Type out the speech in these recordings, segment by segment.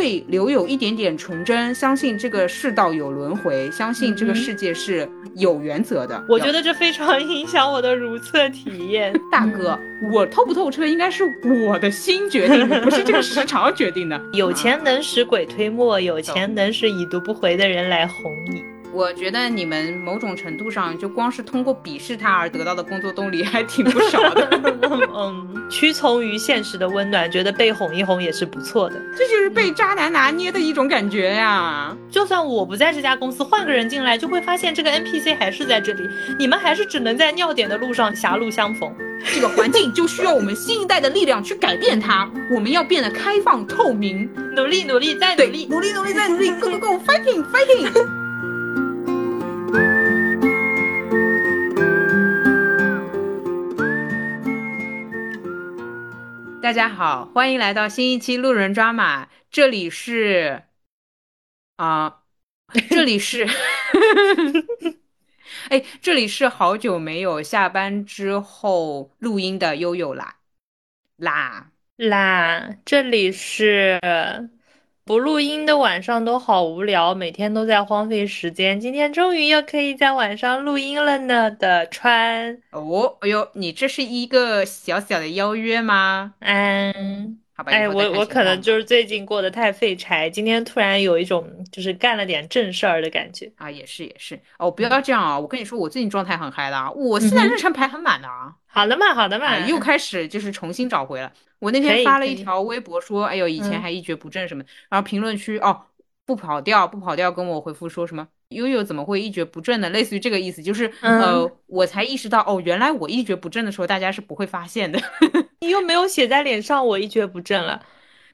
会留有一点点纯真，相信这个世道有轮回，相信这个世界是有原则的。我觉得这非常影响我的如厕体验。大哥，我透不透彻应该是我的心决定的，不是这个时长决定的。有钱能使鬼推磨，有钱能使已读不回的人来哄你。我觉得你们某种程度上就光是通过鄙视他而得到的工作动力还挺不少的。嗯，屈从于现实的温暖，觉得被哄一哄也是不错的。这就是被渣男拿捏的一种感觉呀。就算我不在这家公司，换个人进来，就会发现这个 NPC 还是在这里。你们还是只能在尿点的路上狭路相逢。这个环境就需要我们新一代的力量去改变它。我们要变得开放透明，努力努力再努力，努力努力再努力，Go Go Go，Fighting Fighting。大家好，欢迎来到新一期路人抓马。这里是啊，这里是，哎，这里是好久没有下班之后录音的悠悠啦啦啦，这里是。不录音的晚上都好无聊，每天都在荒废时间。今天终于又可以在晚上录音了呢的川哦，哎呦，你这是一个小小的邀约吗？嗯，好吧，哎，我我可能就是最近过得太废柴，今天突然有一种就是干了点正事儿的感觉啊，也是也是哦，不要这样啊！我跟你说，我最近状态很嗨的啊，我现在日程排很满的啊。好的嘛，好的嘛，又开始就是重新找回了。我那天发了一条微博说，哎呦，以前还一蹶不振什么，然后评论区哦，不跑调，不跑调，跟我回复说什么悠悠怎么会一蹶不振呢？类似于这个意思，就是呃，我才意识到哦，原来我一蹶不振的时候，大家是不会发现的。你又没有写在脸上，我一蹶不振了，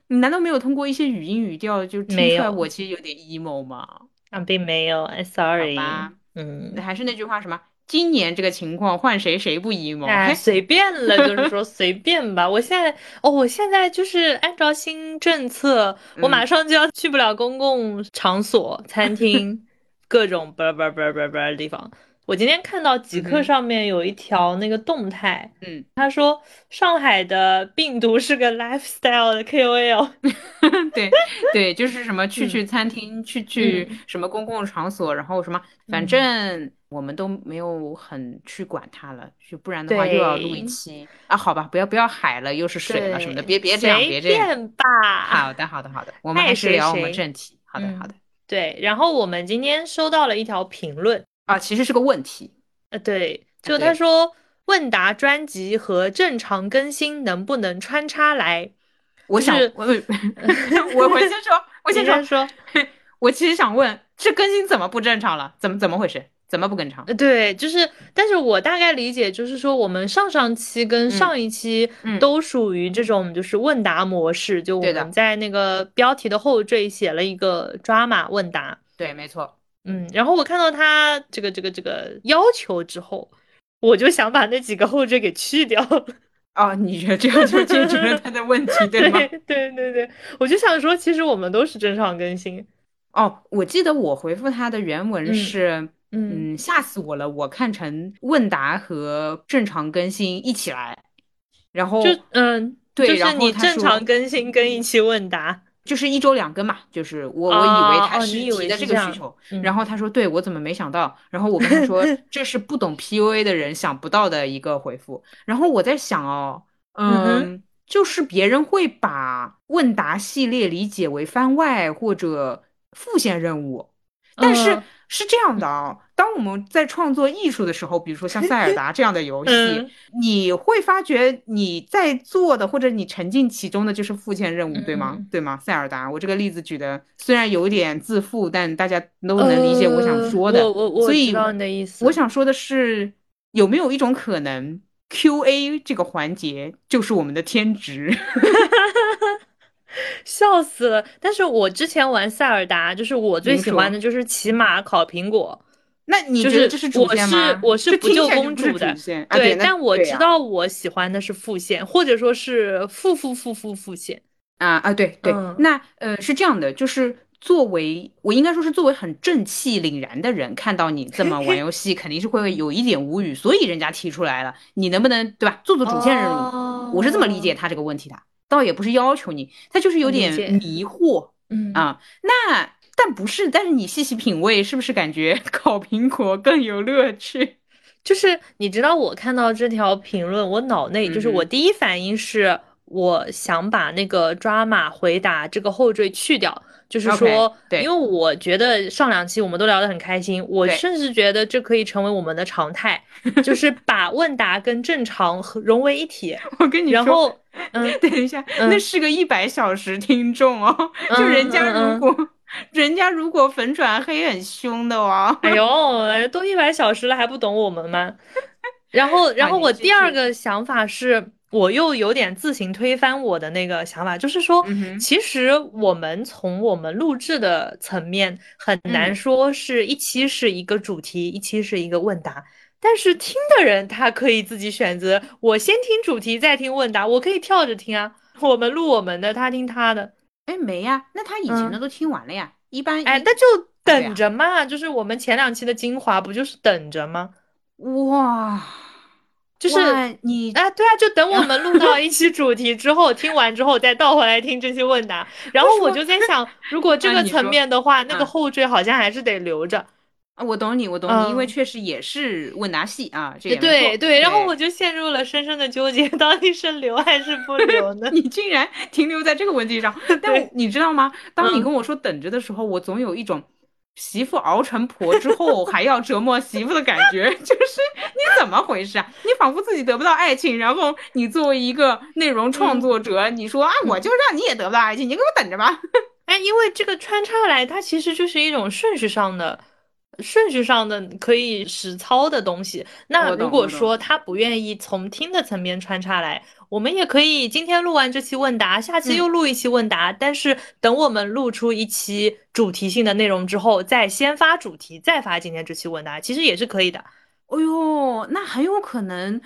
你难道没有通过一些语音语调就听出来我其实有点 emo 吗？啊，并没有，sorry。好吧，嗯，还是那句话，什么？今年这个情况换谁谁不 emo？哎，随便了，就是说随便吧。我现在哦，我现在就是按照新政策，我马上就要去不了公共场所、餐厅，各种不不不不不的地方。我今天看到极客上面有一条那个动态，嗯，他说上海的病毒是个 lifestyle 的 KOL，对对，就是什么去去餐厅，去去什么公共场所，然后什么，反正我们都没有很去管它了，就不然的话又要录一期啊，好吧，不要不要海了，又是水了什么的，别别这样，别这样吧。好的好的好的，我们还是聊我们正题。好的好的，对，然后我们今天收到了一条评论。啊，其实是个问题，呃，对，就他说问答专辑和正常更新能不能穿插来？我想，我我我先说，我先说，我其实想问，这更新怎么不正常了？怎么怎么回事？怎么不跟唱？对，就是，但是我大概理解就是说，我们上上期跟上一期都属于这种就是问答模式，就我们在那个标题的后缀写了一个抓马问答，对，没错。嗯，然后我看到他这个这个这个要求之后，我就想把那几个后缀给去掉。哦，你觉得这样就解决了他的问题，对吗？对对对，我就想说，其实我们都是正常更新。哦，我记得我回复他的原文是，嗯，吓死我了，我看成问答和正常更新一起来，然后就嗯，对，就是你正常更新跟一期问答。就是一周两更嘛，就是我我以为他是提的这个需求，然后他说对我怎么没想到，然后我跟他说 这是不懂 PUA 的人想不到的一个回复，然后我在想哦，嗯，就是别人会把问答系列理解为番外或者副线任务，但是。是这样的啊，当我们在创作艺术的时候，比如说像塞尔达这样的游戏，你会发觉你在做的或者你沉浸其中的就是副线任务，对吗？对吗？塞尔达，我这个例子举的虽然有点自负，但大家都能理解我想说的。我我我所以我想说的是，有没有一种可能，Q&A 这个环节就是我们的天职？笑死了！但是我之前玩塞尔达，就是我最喜欢的就是骑马烤苹果。那你觉得这是主线吗？我是我是不救公主的，对。但我知道我喜欢的是副线，或者说是副副副副副线。啊啊，对对。那呃是这样的，就是作为我应该说是作为很正气凛然的人，看到你这么玩游戏，肯定是会有一点无语。所以人家提出来了，你能不能对吧？做做主线任务？我是这么理解他这个问题的。倒也不是要求你，他就是有点迷惑，嗯啊，那但不是，但是你细细品味，是不是感觉 烤苹果更有乐趣？就是你知道，我看到这条评论，我脑内就是我第一反应是，我想把那个抓马回答这个后缀去掉。就是说，对，因为我觉得上两期我们都聊得很开心，我甚至觉得这可以成为我们的常态，就是 把问答跟正常融为一体。我跟你说，然后，嗯，等一下，那是个一百小时听众哦，就人家如果人家如果粉转黑很凶的哦。哎呦，都一百小时了还不懂我们吗？然后，然后我第二个想法是。我又有点自行推翻我的那个想法，就是说，其实我们从我们录制的层面很难说是一期是一个主题，一期是一个问答。但是听的人他可以自己选择，我先听主题再听问答，我可以跳着听啊。我们录我们的，他听他的。哎，没呀，那他以前的都听完了呀。一般哎，那就等着嘛。就是我们前两期的精华，不就是等着吗？哇。就是你啊，对啊，就等我们录到 一期主题之后，听完之后再倒回来听这些问答。然后我就在想，如果这个层面的话，那个后缀好像还是得留着。啊，我懂你，我懂你，因为确实也是问答系啊，这也对对。然后我就陷入了深深的纠结，到底是留还是不留呢？你竟然停留在这个问题上，但你知道吗？当你跟我说等着的时候，我总有一种。媳妇熬成婆之后还要折磨媳妇的感觉，就是你怎么回事啊？你仿佛自己得不到爱情，然后你作为一个内容创作者，你说啊，我就让你也得不到爱情，你给我等着吧。哎，因为这个穿插来，它其实就是一种顺序上的。顺序上的可以实操的东西，那如果说。他不愿意从听的层面穿插来，我们也可以今天录完这期问答，下期又录一期问答，但是等我们录出一期主题性的内容之后，再先发主题，再发今天这期问答，其实也是可以的。哎呦，那很有可能。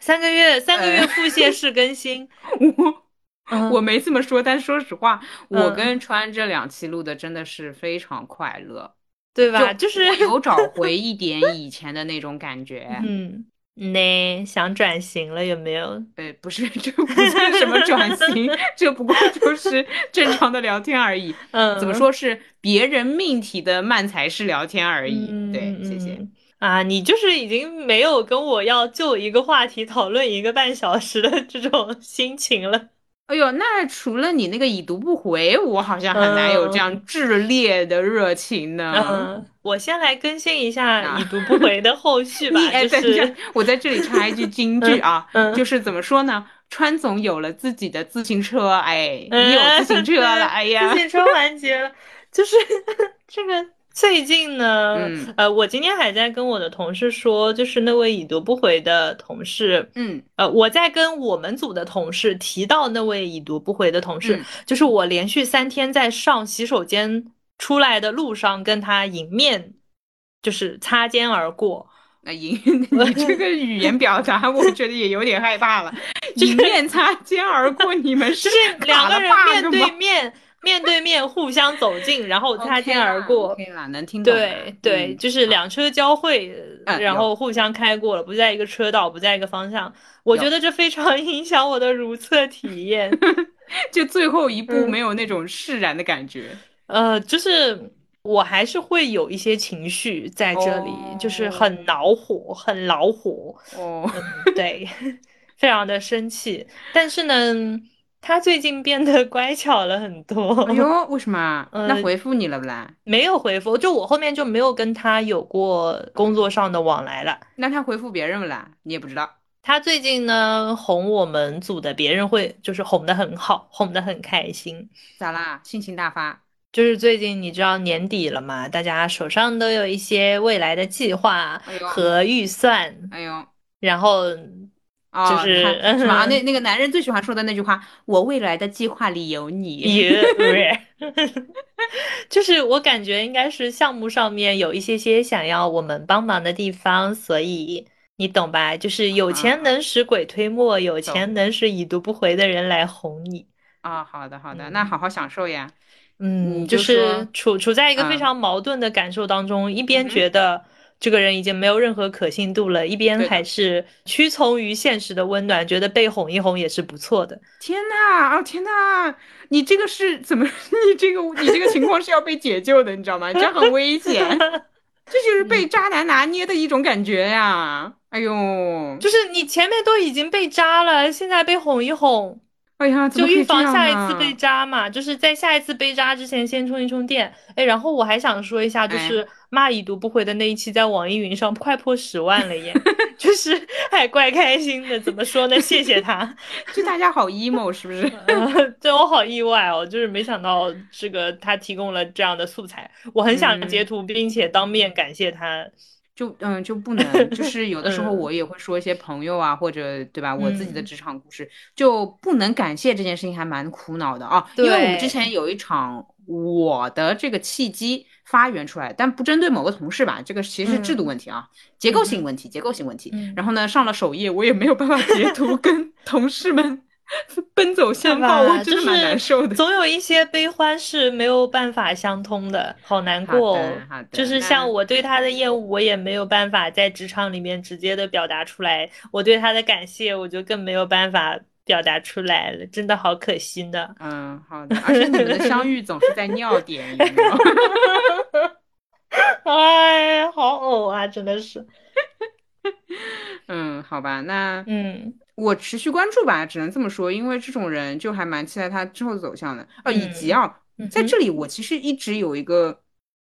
三个月三个月腹泻式更新，我。我没这么说，但说实话，我跟川这两期录的真的是非常快乐。对吧？就是有找 回一点以前的那种感觉。嗯，那想转型了有没有？呃，不是，这不算什么转型，这不过就是正常的聊天而已。嗯，怎么说是别人命题的慢才式聊天而已。对，谢谢。啊，你就是已经没有跟我要就一个话题讨论一个半小时的这种心情了。哎呦，那除了你那个已读不回，我好像很难有这样炽烈的热情呢。嗯，我先来更新一下已读不回的后续 吧。就是我在这里插一句金句啊，就是怎么说呢？川总有了自己的自行车，哎，你有自行车了，哎呀，自行车环节了，就是 这个。最近呢，呃，我今天还在跟我的同事说，就是那位已读不回的同事，嗯，呃，我在跟我们组的同事提到那位已读不回的同事，就是我连续三天在上洗手间出来的路上跟他迎面，就是擦肩而过。那迎 你这个语言表达，我觉得也有点害怕了。迎面擦肩而过，你们是两个人面对面。面对面互相走近，然后擦肩而过，可以啦，能听懂。对对，就是两车交汇，然后互相开过了，不在一个车道，不在一个方向。我觉得这非常影响我的如厕体验，就最后一步没有那种释然的感觉。呃，就是我还是会有一些情绪在这里，就是很恼火，很恼火。哦，对，非常的生气，但是呢。他最近变得 乖巧了很多。哎呦，为什么？那回复你了不啦？没有回复，就我后面就没有跟他有过工作上的往来了。那他回复别人不啦？你也不知道。他最近呢，哄我们组的别人会，就是哄得很好，哄得很开心。咋啦？性情大发？就是最近你知道年底了嘛，大家手上都有一些未来的计划和预算。哎呦，然后。就是是吧？那那个男人最喜欢说的那句话：“我未来的计划里有你。” 就是我感觉应该是项目上面有一些些想要我们帮忙的地方，所以你懂吧？就是有钱能使鬼推磨，有钱能使已读不回的人来哄你啊！好的好的，那好好享受呀。嗯，就是处处在一个非常矛盾的感受当中，一边觉得。这个人已经没有任何可信度了，一边还是屈从于现实的温暖，觉得被哄一哄也是不错的。天呐，哦天呐，你这个是怎么？你这个你这个情况是要被解救的，你知道吗？这样很危险，这就是被渣男拿捏的一种感觉呀！哎呦，就是你前面都已经被渣了，现在被哄一哄。哎呀，就预防下一次被扎嘛，就是在下一次被扎之前先充一充电。哎，然后我还想说一下，就是骂已读不回的那一期在网易云上快破十万了耶，就是还怪开心的。怎么说呢？谢谢他，就大家好 emo 是不是？对我好意外哦，就是没想到这个他提供了这样的素材，我很想截图并且当面感谢他。就嗯就不能，就 是有的时候我也会说一些朋友啊，或者对吧，我自己的职场故事，就不能感谢这件事情，还蛮苦恼的啊。因为我们之前有一场我的这个契机发源出来，但不针对某个同事吧，这个其实是制度问题啊，结构性问题，结构性问题。然后呢，上了首页，我也没有办法截图 跟同事们。奔走相告，我真的蛮难受的。总有一些悲欢是没有办法相通的，好难过。就是像我对他的厌恶，我也没有办法在职场里面直接的表达出来。我对他的感谢，我就更没有办法表达出来了。真的好可惜的。嗯，好的。而且你们的 相遇总是在尿点。哎，好呕啊！真的是。嗯，好吧，那嗯。我持续关注吧，只能这么说，因为这种人就还蛮期待他之后的走向的。呃，以及啊，在这里我其实一直有一个，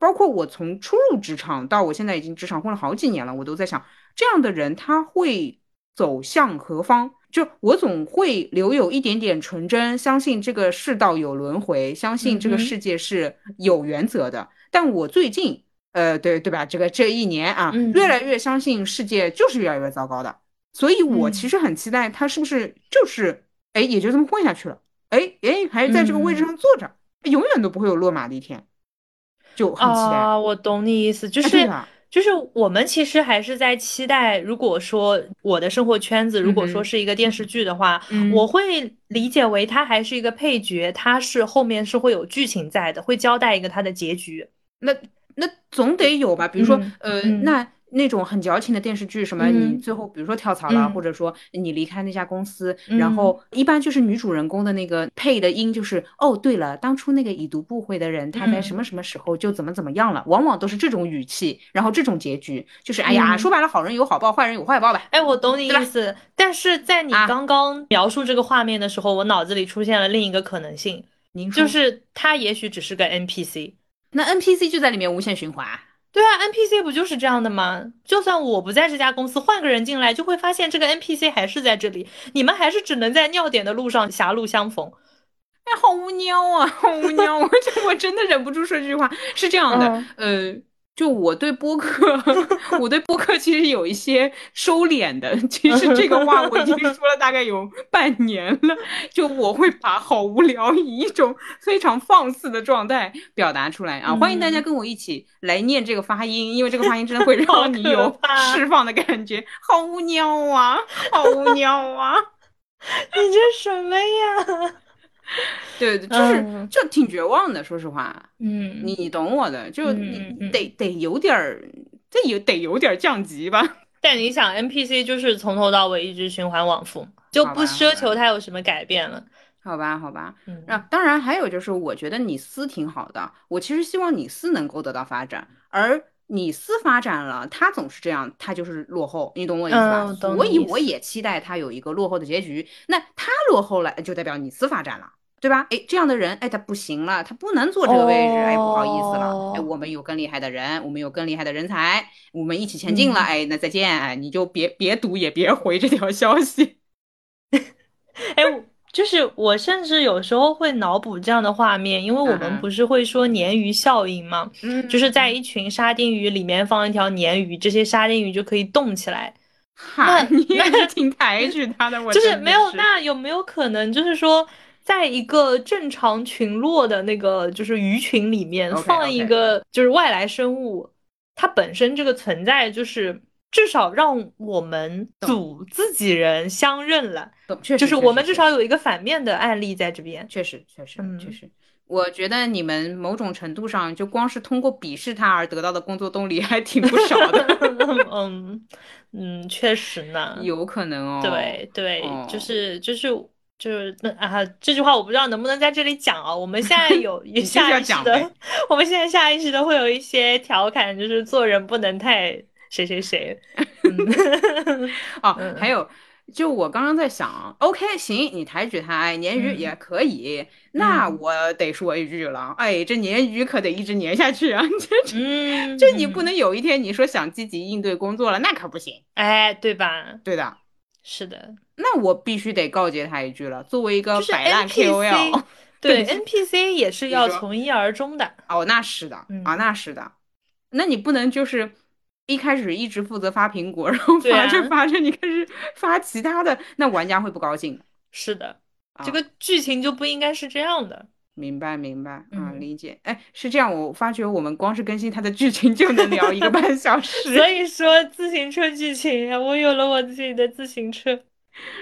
包括我从初入职场到我现在已经职场混了好几年了，我都在想，这样的人他会走向何方？就我总会留有一点点纯真，相信这个世道有轮回，相信这个世界是有原则的。但我最近，呃，对对吧？这个这一年啊，越来越相信世界就是越来越糟糕的。所以，我其实很期待他是不是就是，哎，也就这么混下去了，哎哎，还是在这个位置上坐着，永远都不会有落马的一天，就很期待。啊，我懂你意思，就是就是我们其实还是在期待，如果说我的生活圈子如果说是一个电视剧的话，我会理解为他还是一个配角，他是后面是会有剧情在的，会交代一个他的结局。那那总得有吧？比如说，呃，那。那种很矫情的电视剧，什么你最后比如说跳槽了，或者说你离开那家公司，然后一般就是女主人公的那个配的音就是哦，对了，当初那个已读不回的人，他在什么什么时候就怎么怎么样了，往往都是这种语气，然后这种结局就是哎呀，说白了，好人有好报，坏人有坏报吧。哎，我懂你意思，但是在你刚刚描述这个画面的时候，我脑子里出现了另一个可能性，您就是他也许只是个 NPC，那 NPC 就在里面无限循环。对啊，NPC 不就是这样的吗？就算我不在这家公司，换个人进来，就会发现这个 NPC 还是在这里，你们还是只能在尿点的路上狭路相逢。哎，好无聊啊，好无聊！我真我真的忍不住说这句话，是这样的，呃。就我对播客，我对播客其实有一些收敛的。其实这个话我已经 说了大概有半年了。就我会把好无聊以一种非常放肆的状态表达出来啊！欢迎大家跟我一起来念这个发音，因为这个发音真的会 让你有释放的感觉。好无聊啊，好无聊啊！你这什么呀？对，就是就挺绝望的，说实话。嗯，你你懂我的，就你得得有点儿，这有得有点降级吧。但你想，NPC 就是从头到尾一直循环往复，就不奢求它有什么改变了。好吧，好吧。嗯，那当然还有就是，我觉得你司挺好的，我其实希望你司能够得到发展，而你司发展了，他总是这样，他就是落后，你懂我意思吧？所以我也期待他有一个落后的结局。那他落后了，就代表你司发展了。对吧？哎，这样的人，哎，他不行了，他不能坐这个位置，哎，不好意思了，哎，我们有更厉害的人，我们有更厉害的人才，我们一起前进了，哎，那再见，哎，你就别别读也别回这条消息。哎，就是我甚至有时候会脑补这样的画面，因为我们不是会说鲶鱼效应吗？嗯，就是在一群沙丁鱼里面放一条鲶鱼，这些沙丁鱼就可以动起来。哈，你也是挺抬举他的，我 就是没有。那有没有可能，就是说？在一个正常群落的那个就是鱼群里面放一个就是外来生物，它本身这个存在就是至少让我们组自己人相认了，确实，就是我们至少有一个反面的案例在这边，确实确实确实。我觉得你们某种程度上就光是通过鄙视他而得到的工作动力还挺不少的。嗯嗯，确实呢，有可能哦。对对，就是就是就是那啊，这句话我不知道能不能在这里讲啊。我们现在有 下意识的，我们现在下意识的会有一些调侃，就是做人不能太谁谁谁。哦，还有。就我刚刚在想，OK，行，你抬举他，哎，鲶鱼也可以。那我得说一句了，哎，这鲶鱼可得一直鲶下去啊！这这你不能有一天你说想积极应对工作了，那可不行，哎，对吧？对的，是的。那我必须得告诫他一句了，作为一个摆烂 KOL，对 NPC 也是要从一而终的。哦，那是的，啊，那是的。那你不能就是。一开始一直负责发苹果，然后发着发着你开始发其他的，那玩家会不高兴。是的，这个剧情就不应该是这样的。明白明白啊，理解。哎，是这样，我发觉我们光是更新它的剧情就能聊一个半小时。所以说自行车剧情呀，我有了我自己的自行车。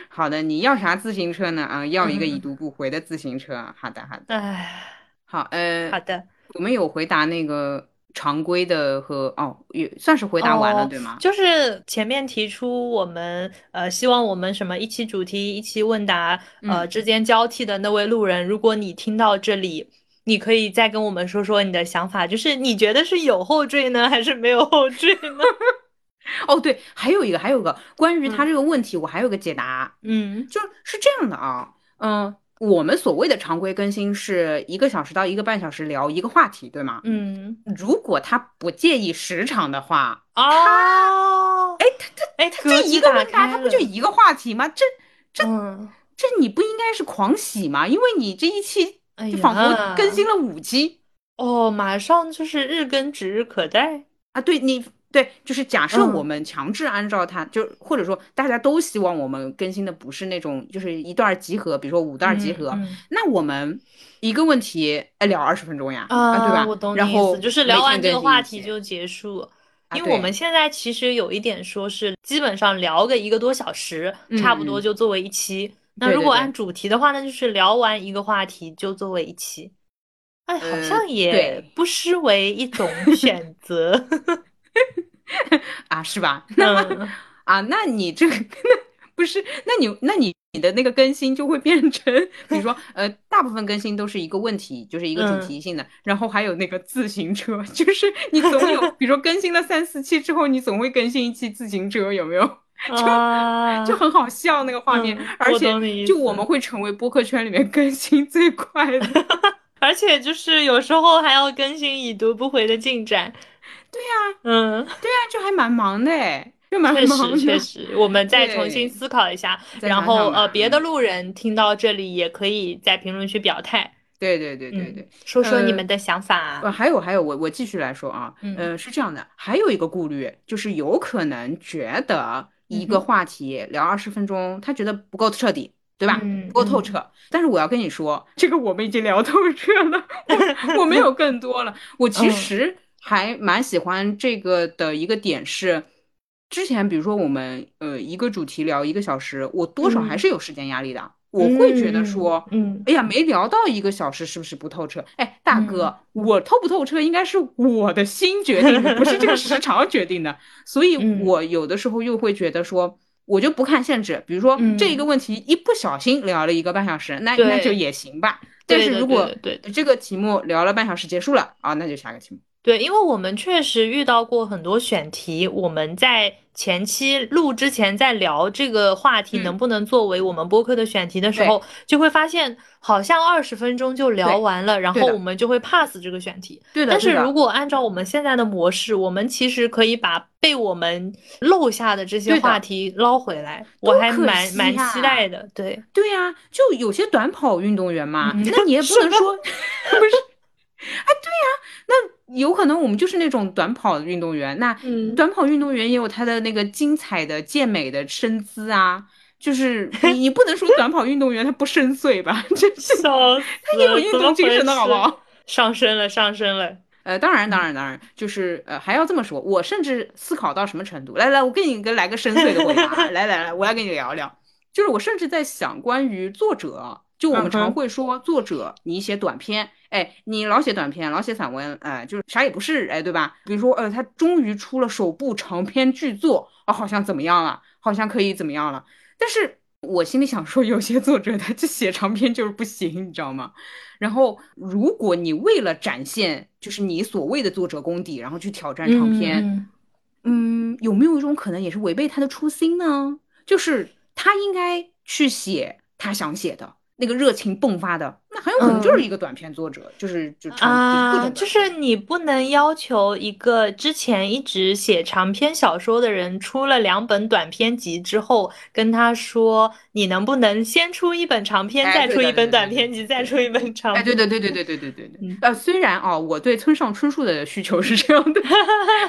好的，你要啥自行车呢？啊，要一个已读不回的自行车。好的好的。哎，好呃，好的，我们有回答那个。常规的和哦，也算是回答完了，对吗？就是前面提出我们呃，希望我们什么一期主题一期问答呃之间交替的那位路人，如果你听到这里，你可以再跟我们说说你的想法，就是你觉得是有后缀呢，还是没有后缀呢？哦，对，还有一个，还有个关于他这个问题，我还有个解答，嗯，就是这样的啊，嗯。我们所谓的常规更新是一个小时到一个半小时聊一个话题，对吗？嗯，如果他不介意时长的话，啊，哎，他他哎，他这一个问答，他不就一个话题吗？这这这你不应该是狂喜吗？因为你这一期就仿佛更新了五期，哦，马上就是日更指日可待啊！对你。对，就是假设我们强制按照它，就或者说大家都希望我们更新的不是那种就是一段集合，比如说五段集合，那我们一个问题哎聊二十分钟呀，啊对吧？我懂你意思，就是聊完这个话题就结束。因为我们现在其实有一点说是基本上聊个一个多小时，差不多就作为一期。那如果按主题的话，那就是聊完一个话题就作为一期。哎，好像也不失为一种 选择。啊，是吧？那么 啊，那你这个那不是？那你那你你的那个更新就会变成，比如说呃，大部分更新都是一个问题，就是一个主题性的，然后还有那个自行车，就是你总有，比如说更新了三四期之后，你总会更新一期自行车，有没有？就就很好笑那个画面，而且就我们会成为播客圈里面更新最快的，而且就是有时候还要更新已读不回的进展。对呀，嗯，对呀，就还蛮忙的，就蛮忙的。确实，我们再重新思考一下，然后呃，别的路人听到这里也可以在评论区表态。对对对对对，说说你们的想法。呃，还有还有，我我继续来说啊，嗯，是这样的，还有一个顾虑就是有可能觉得一个话题聊二十分钟，他觉得不够彻底，对吧？不够透彻。但是我要跟你说，这个我们已经聊透彻了，我没有更多了。我其实。还蛮喜欢这个的一个点是，之前比如说我们呃一个主题聊一个小时，我多少还是有时间压力的，我会觉得说，嗯，哎呀没聊到一个小时是不是不透彻？哎，大哥，我透不透彻应该是我的心决定的，不是这个时长决定的，所以我有的时候又会觉得说，我就不看限制，比如说这一个问题一不小心聊了一个半小时，那那就也行吧。但是如果对。这个题目聊了半小时结束了啊，那就下个题目。对，因为我们确实遇到过很多选题，我们在前期录之前在聊这个话题能不能作为我们播客的选题的时候，就会发现好像二十分钟就聊完了，然后我们就会 pass 这个选题。对的。但是如果按照我们现在的模式，我们其实可以把被我们漏下的这些话题捞回来，我还蛮蛮期待的。对。对呀，就有些短跑运动员嘛，那你也 不能说 不是。啊，对呀，那有可能我们就是那种短跑的运动员。那短跑运动员也有他的那个精彩的健美的身姿啊，就是你你不能说短跑运动员他不深邃吧？真是，他也有运动精神的好不好？上升了，上升了。呃，当然，当然，当然，就是呃，还要这么说。我甚至思考到什么程度？来来，我给你个来个深邃的回答。来来来，我来跟你聊聊。就是我甚至在想，关于作者。就我们常会说作者，你写短篇，哎，你老写短篇，老写散文，哎，就是啥也不是，哎，对吧？比如说，呃，他终于出了首部长篇巨作，哦，好像怎么样了？好像可以怎么样了？但是我心里想说，有些作者他就写长篇就是不行，你知道吗？然后，如果你为了展现就是你所谓的作者功底，然后去挑战长篇，嗯，有没有一种可能也是违背他的初心呢？就是他应该去写他想写的。那个热情迸发的，那很有可能就是一个短篇作者，就是就啊，就是你不能要求一个之前一直写长篇小说的人，出了两本短篇集之后，跟他说，你能不能先出一本长篇，再出一本短篇集，再出一本长？哎，对对对对对对对对对。呃，虽然啊，我对村上春树的需求是这样的，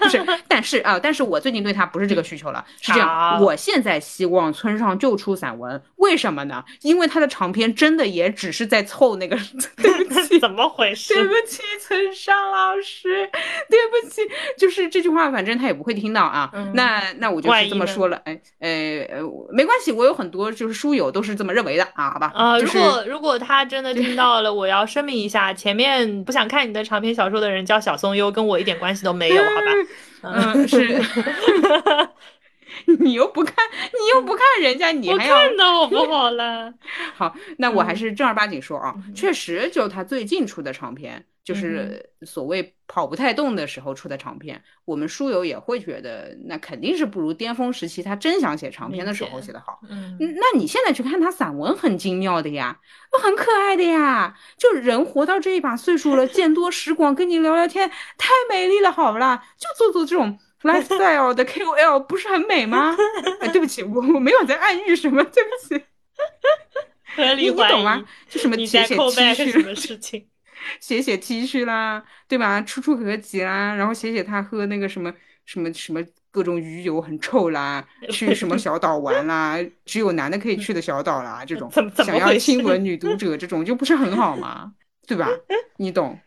不是，但是啊，但是我最近对他不是这个需求了，是这样，我现在希望村上就出散文，为什么呢？因为他的长篇。真的也只是在凑那个，对不起，怎么回事？对不起，村上老师，对不起，就是这句话，反正他也不会听到啊。那那我就是这么说了，哎，呃呃，没关系，我有很多就是书友都是这么认为的啊，好吧？啊，如果如果他真的听到了，我要声明一下，前面不想看你的长篇小说的人叫小松优，跟我一点关系都没有，好吧？嗯，是。你又不看，你又不看人家，你还要看到我不好了。好，那我还是正儿八经说啊，确实，就他最近出的长篇，就是所谓跑不太动的时候出的长篇，我们书友也会觉得，那肯定是不如巅峰时期他真想写长篇的时候写的好。嗯，那你现在去看他散文，很精妙的呀，很可爱的呀，就人活到这一把岁数了，见多识广，跟你聊聊天，太美丽了，好不啦？就做做这种。Lifestyle 的 KOL 不是很美吗？哎，对不起，我我没有在暗喻什么，对不起。你你懂吗？就什么写写 T 恤什么事情，写写 T 恤啦，对吧？出出合集啦，然后写写他喝那个什么什么什么各种鱼油很臭啦，去什么小岛玩啦，只有男的可以去的小岛啦，这种想要亲吻女读者这种就不是很好吗？对吧？你懂。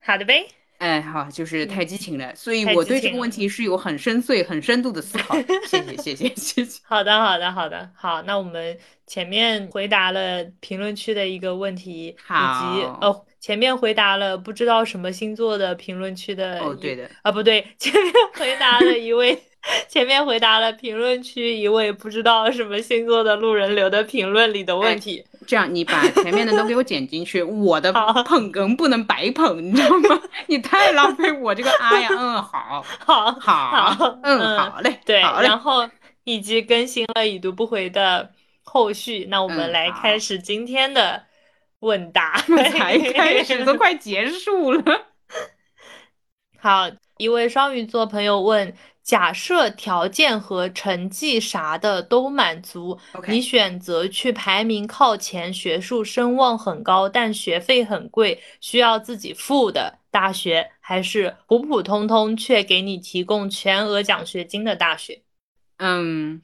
好的呗。哎，好，就是太激情了，所以我对这个问题是有很深邃、很深度的思考。谢谢，谢谢，谢谢。好的，好的，好的，好。那我们前面回答了评论区的一个问题，以及哦，前面回答了不知道什么星座的评论区的，哦，对的，啊，不对，前面回答了一位。前面回答了评论区一位不知道什么星座的路人留的评论里的问题，这样你把前面的都给我剪进去，我的捧哏不能白捧，你知道吗？你太浪费我这个 啊呀，嗯，好，好，好，嗯，好嘞，对，然后以及更新了已读不回的后续，那我们来开始今天的问答，才开始都快结束了。好，一位双鱼座朋友问。假设条件和成绩啥的都满足，你选择去排名靠前、学术声望很高但学费很贵、需要自己付的大学，还是普普通通却给你提供全额奖学金的大学？嗯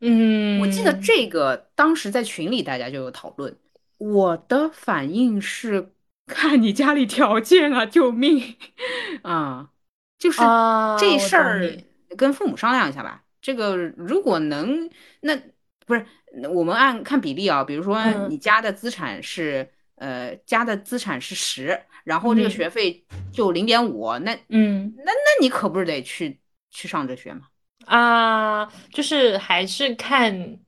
嗯，我记得这个当时在群里大家就有讨论，我的反应是看你家里条件啊，救命 啊！就是这事儿。跟父母商量一下吧。这个如果能，那不是我们按看比例啊。比如说你家的资产是呃家的资产是十，然后这个学费就零点五，那嗯，那那你可不是得去去上这学吗？啊，就是还是看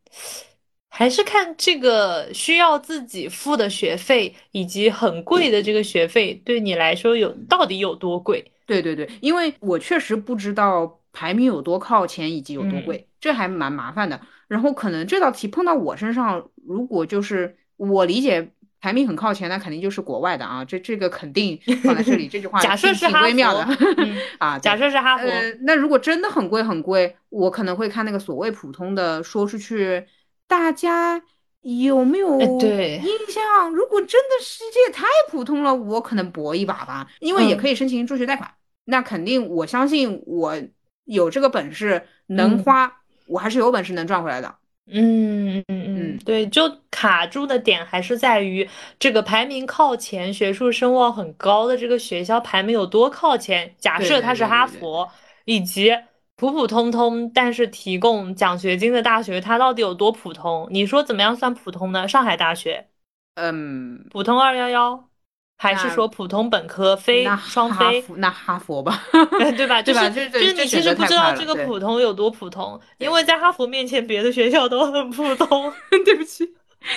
还是看这个需要自己付的学费以及很贵的这个学费对你来说有到底有多贵？对对对，因为我确实不知道。排名有多靠前以及有多贵，这还蛮麻烦的。然后可能这道题碰到我身上，如果就是我理解排名很靠前，那肯定就是国外的啊。这这个肯定放在这里，这句话 假设是挺微妙的 啊。假设是哈佛，那如果真的很贵很贵，我可能会看那个所谓普通的。说出去，大家有没有印象？如果真的世界太普通了，我可能搏一把吧，因为也可以申请助学贷款。那肯定，我相信我。有这个本事能花，我还是有本事能赚回来的。嗯嗯嗯，对，就卡住的点还是在于这个排名靠前、学术声望很高的这个学校排名有多靠前。假设它是哈佛，以及普普通通但是提供奖学金的大学，它到底有多普通？你说怎么样算普通呢？上海大学嗯，普通二幺幺。还是说普通本科非双非？那哈佛吧，对吧？对吧？就是你其实不知道这个普通有多普通，因为在哈佛面前，别的学校都很普通。对不起，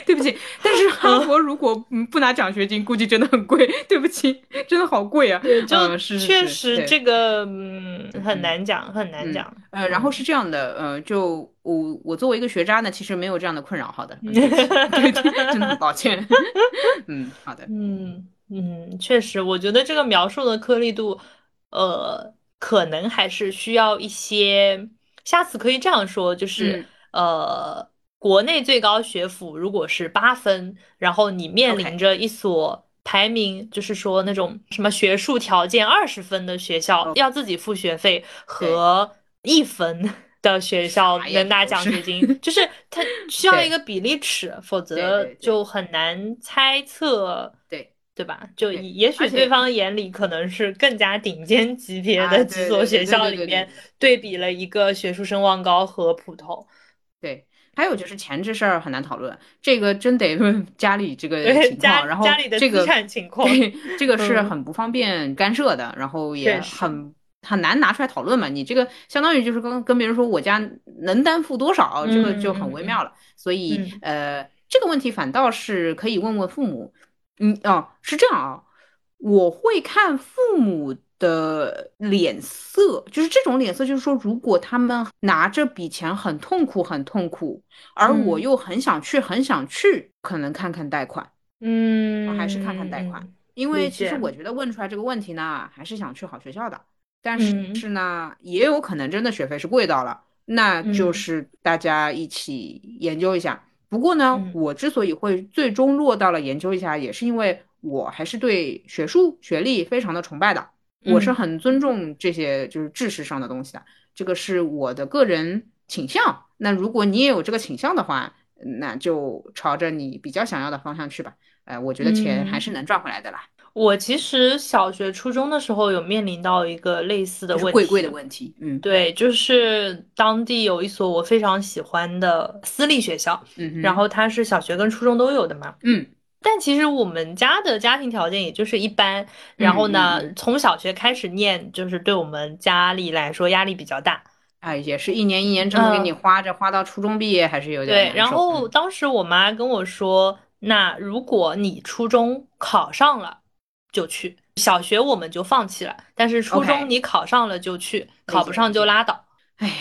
对不起。但是哈佛如果不拿奖学金，估计真的很贵。对不起，真的好贵啊。对，就确实这个嗯很难讲，很难讲。呃，然后是这样的，呃，就我我作为一个学渣呢，其实没有这样的困扰。好的，对对，真的很抱歉。嗯，好的，嗯。嗯，确实，我觉得这个描述的颗粒度，呃，可能还是需要一些。下次可以这样说，就是呃，国内最高学府如果是八分，然后你面临着一所排名，就是说那种什么学术条件二十分的学校，要自己付学费和一分的学校能拿奖学金，就是它需要一个比例尺，否则就很难猜测。对。对吧？就也许对方眼里可能是更加顶尖级别的几所学校里面，对比了一个学术声望高和普通。对，还有就是钱这事儿很难讨论，这个真得问家里这个情况，然后家里的资产情况，这个是很不方便干涉的，然后也很很难拿出来讨论嘛。你这个相当于就是跟跟别人说我家能担负多少，这个就很微妙了。所以呃，这个问题反倒是可以问问父母。嗯哦，是这样啊，我会看父母的脸色，就是这种脸色，就是说，如果他们拿这笔钱很痛苦，很痛苦，而我又很想去，很想去，可能看看贷款，嗯，还是看看贷款，因为其实我觉得问出来这个问题呢，还是想去好学校的，但是是呢，也有可能真的学费是贵到了，那就是大家一起研究一下。不过呢，我之所以会最终落到了研究一下，也是因为我还是对学术学历非常的崇拜的，我是很尊重这些就是知识上的东西的，这个是我的个人倾向。那如果你也有这个倾向的话，那就朝着你比较想要的方向去吧。哎，我觉得钱还是能赚回来的啦。我其实小学、初中的时候有面临到一个类似的问题，贵贵的问题。嗯，对，就是当地有一所我非常喜欢的私立学校，嗯，然后它是小学跟初中都有的嘛，嗯，但其实我们家的家庭条件也就是一般，然后呢，从小学开始念，就是对我们家里来说压力比较大，哎，也是一年一年这么给你花着，花到初中毕业还是有点对。然后当时我妈跟我说，那如果你初中考上了。就去小学我们就放弃了，但是初中你考上了就去，考不上就拉倒。哎呀，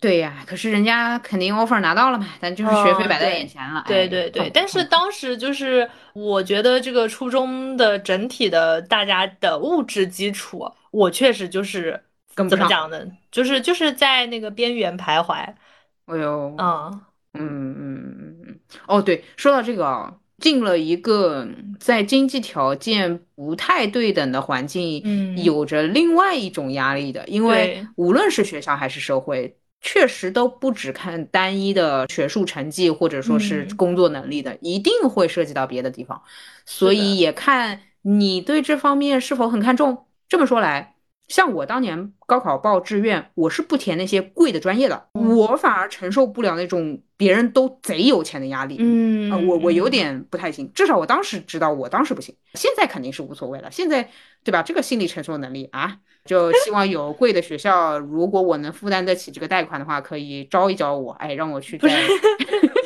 对呀，可是人家肯定 offer 拿到了嘛，但就是学费摆在眼前了。对对对，但是当时就是我觉得这个初中的整体的大家的物质基础，我确实就是怎么讲呢？就是就是在那个边缘徘徊。哎呦，嗯嗯嗯嗯嗯，哦对，说到这个啊。进了一个在经济条件不太对等的环境，嗯，有着另外一种压力的，因为无论是学校还是社会，确实都不只看单一的学术成绩或者说是工作能力的，一定会涉及到别的地方，所以也看你对这方面是否很看重。这么说来。像我当年高考报志愿，我是不填那些贵的专业的，我反而承受不了那种别人都贼有钱的压力。嗯，我我有点不太行，至少我当时知道，我当时不行，现在肯定是无所谓了。现在对吧？这个心理承受能力啊，就希望有贵的学校，如果我能负担得起这个贷款的话，可以招一招我，哎，让我去。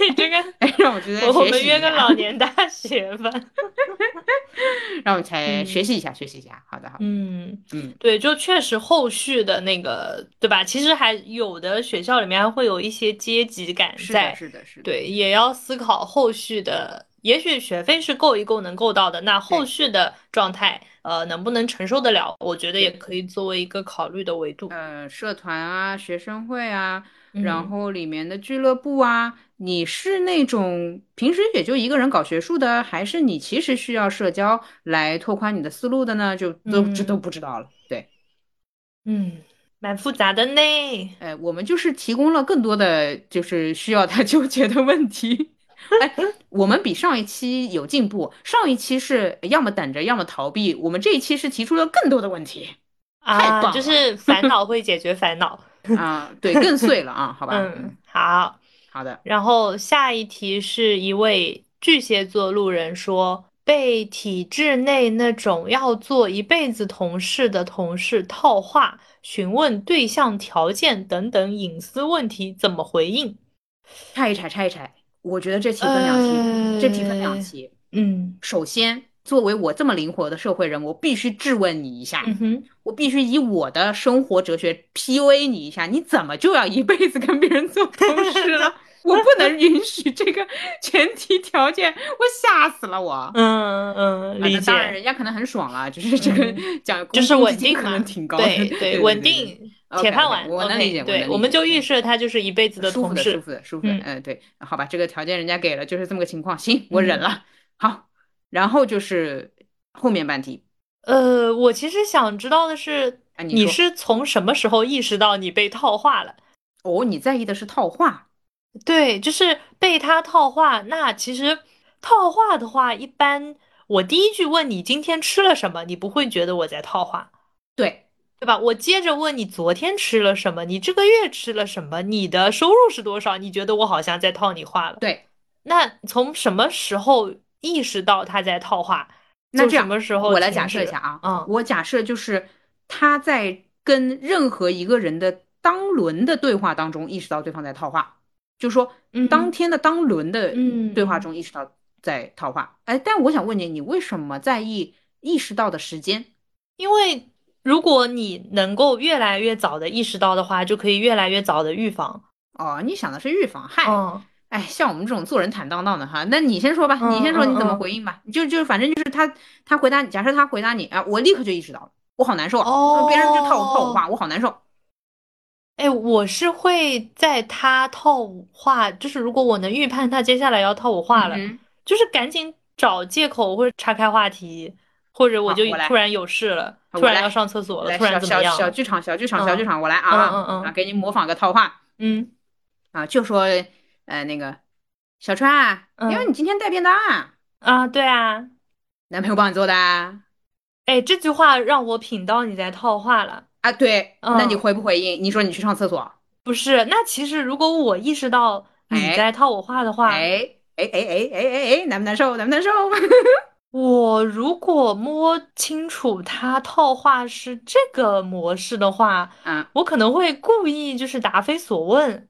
不是，这个 哎，让我去学习。我们约个老年大学吧。让我才学习一下，学习一下。好的，好的。嗯嗯，对，就确实后续的那个，对吧？其实还有的学校里面还会有一些阶级感在，是的，是的，对，也要思考后续的。也许学费是够一够能够到的，那后续的状态，呃，能不能承受得了？我觉得也可以作为一个考虑的维度。呃，社团啊，学生会啊。然后里面的俱乐部啊，你是那种平时也就一个人搞学术的，还是你其实需要社交来拓宽你的思路的呢？就都这都不知道了。对，嗯，蛮复杂的呢。哎，我们就是提供了更多的就是需要他 纠结的问题。哎，我们比上一期有进步，上一期是要么等着，要么逃避，我们这一期是提出了更多的问题。啊，就是烦恼会解决烦恼。啊，对，更碎了啊，好 吧。嗯，好好的。然后下一题是一位巨蟹座路人说，被体制内那种要做一辈子同事的同事套话，询问对象条件等等隐私问题，怎么回应？拆一拆，拆一拆。我觉得这题分两题，这题分两题。嗯，首先，作为我这么灵活的社会人，我必须质问你一下。嗯，我必须以我的生活哲学 PUA 你一下，你怎么就要一辈子跟别人做同事了？我不能允许这个前提条件，我吓死了我。嗯嗯，理解。当然，人家可能很爽了，就是这个讲就是稳定可能挺高。对对，稳定铁饭碗。我能理解。对，我们就预设他就是一辈子的同事。舒服的，舒服的，舒服的。嗯，对，好吧，这个条件人家给了，就是这么个情况。行，我忍了。好，然后就是后面半题。呃，我其实想知道的是，你是从什么时候意识到你被套话了？哦，你在意的是套话。对，就是被他套话。那其实套话的话，一般我第一句问你今天吃了什么，你不会觉得我在套话，对对吧？我接着问你昨天吃了什么，你这个月吃了什么，你的收入是多少？你觉得我好像在套你话了。对，那从什么时候意识到他在套话？那什么时候？我来假设一下啊，嗯，我假设就是他在跟任何一个人的当轮的对话当中意识到对方在套话。就是说，当天的当轮的对话中意识到在套话，哎，但我想问你，你为什么在意意识到的时间？因为如果你能够越来越早的意识到的话，就可以越来越早的预防。哦，你想的是预防，嗨，哎，像我们这种做人坦荡荡的哈，那你先说吧，你先说你怎么回应吧，就就反正就是他他回答你，假设他回答你啊，我立刻就意识到了，我好难受啊，别人就套我套我话，我好难受。哎，我是会在他套话，就是如果我能预判他接下来要套我话了，就是赶紧找借口或者岔开话题，或者我就突然有事了，突然要上厕所了，突然怎么样？小剧场，小剧场，小剧场，我来啊！啊，给你模仿个套话。嗯，啊，就说呃那个小川，因为你今天带便当啊，啊对啊，男朋友帮你做的。哎，这句话让我品到你在套话了。啊，对，那你回不回应？你说你去上厕所？不是，那其实如果我意识到你在套我话的话，哎哎哎哎哎哎哎，难不难受？难不难受？我如果摸清楚他套话是这个模式的话，啊，我可能会故意就是答非所问。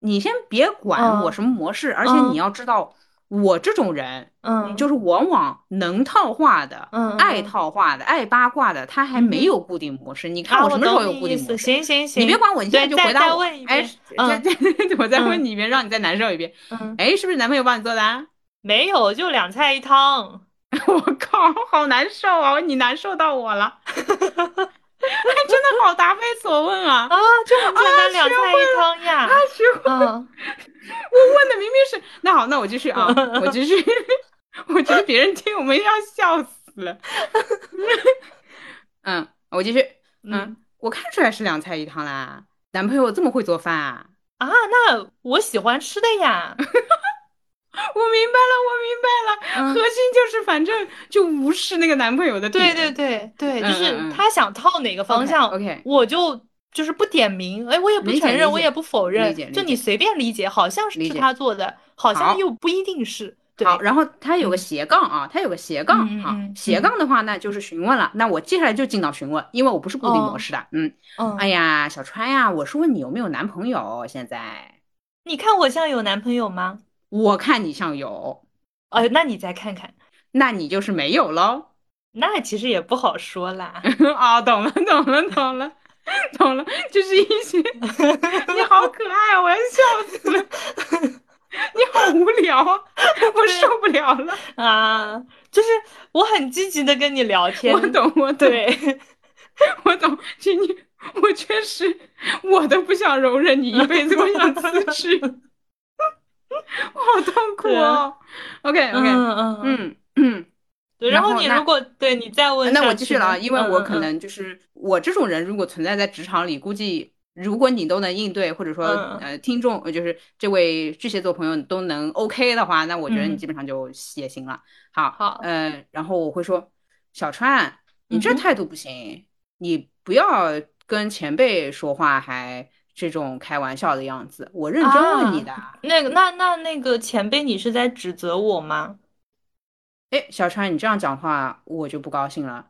你先别管我什么模式，而且你要知道。我这种人，嗯，就是往往能套话的，嗯，爱套话的，爱八卦的，他还没有固定模式。你看我什么时候有固定模式？行行行，你别管我，你现在就回答我。哎，再再我再问你一遍，让你再难受一遍。嗯，哎，是不是男朋友帮你做的？没有，就两菜一汤。我靠，好难受啊！你难受到我了。真的好答非所问啊！啊，就很简单，两菜一汤呀。啊，学会。我问的明明是……那好，那我继续啊，我继续。我觉得别人听我们要笑死了。嗯，我继续。嗯，我看出来是两菜一汤啦。男朋友这么会做饭啊？啊，那我喜欢吃的呀。我明白了，我明白了，核心就是反正就无视那个男朋友的。对对对对，就是他想套哪个方向，OK，我就就是不点名，哎，我也不承认，我也不否认，就你随便理解，好像是他做的，好像又不一定是。好，然后他有个斜杠啊，他有个斜杠啊，斜杠的话那就是询问了，那我接下来就进到询问，因为我不是固定模式的，嗯，哎呀，小川呀，我是问你有没有男朋友？现在，你看我像有男朋友吗？我看你像有，呃，那你再看看，那你就是没有喽。那其实也不好说啦。啊，懂了，懂了，懂了，懂了，就是一些。你好可爱啊！我要笑死了。你好无聊，我受不了了啊！就是我很积极的跟你聊天，我懂，我对，我懂。请你，我确实，我都不想容忍你一辈子，我想辞职。我 好痛苦哦。OK OK，嗯嗯嗯嗯，对。然后你如果对你再问，那我继续了啊，因为我可能就是我这种人，如果存在在职场里，估计如果你都能应对，或者说呃听众就是这位巨蟹座朋友都能 OK 的话，那我觉得你基本上就也行了。好，好，呃，然后我会说，小川，你这态度不行，你不要跟前辈说话还。这种开玩笑的样子，我认真问你的。那个，那那那个前辈，你是在指责我吗？哎，小川，你这样讲话，我就不高兴了。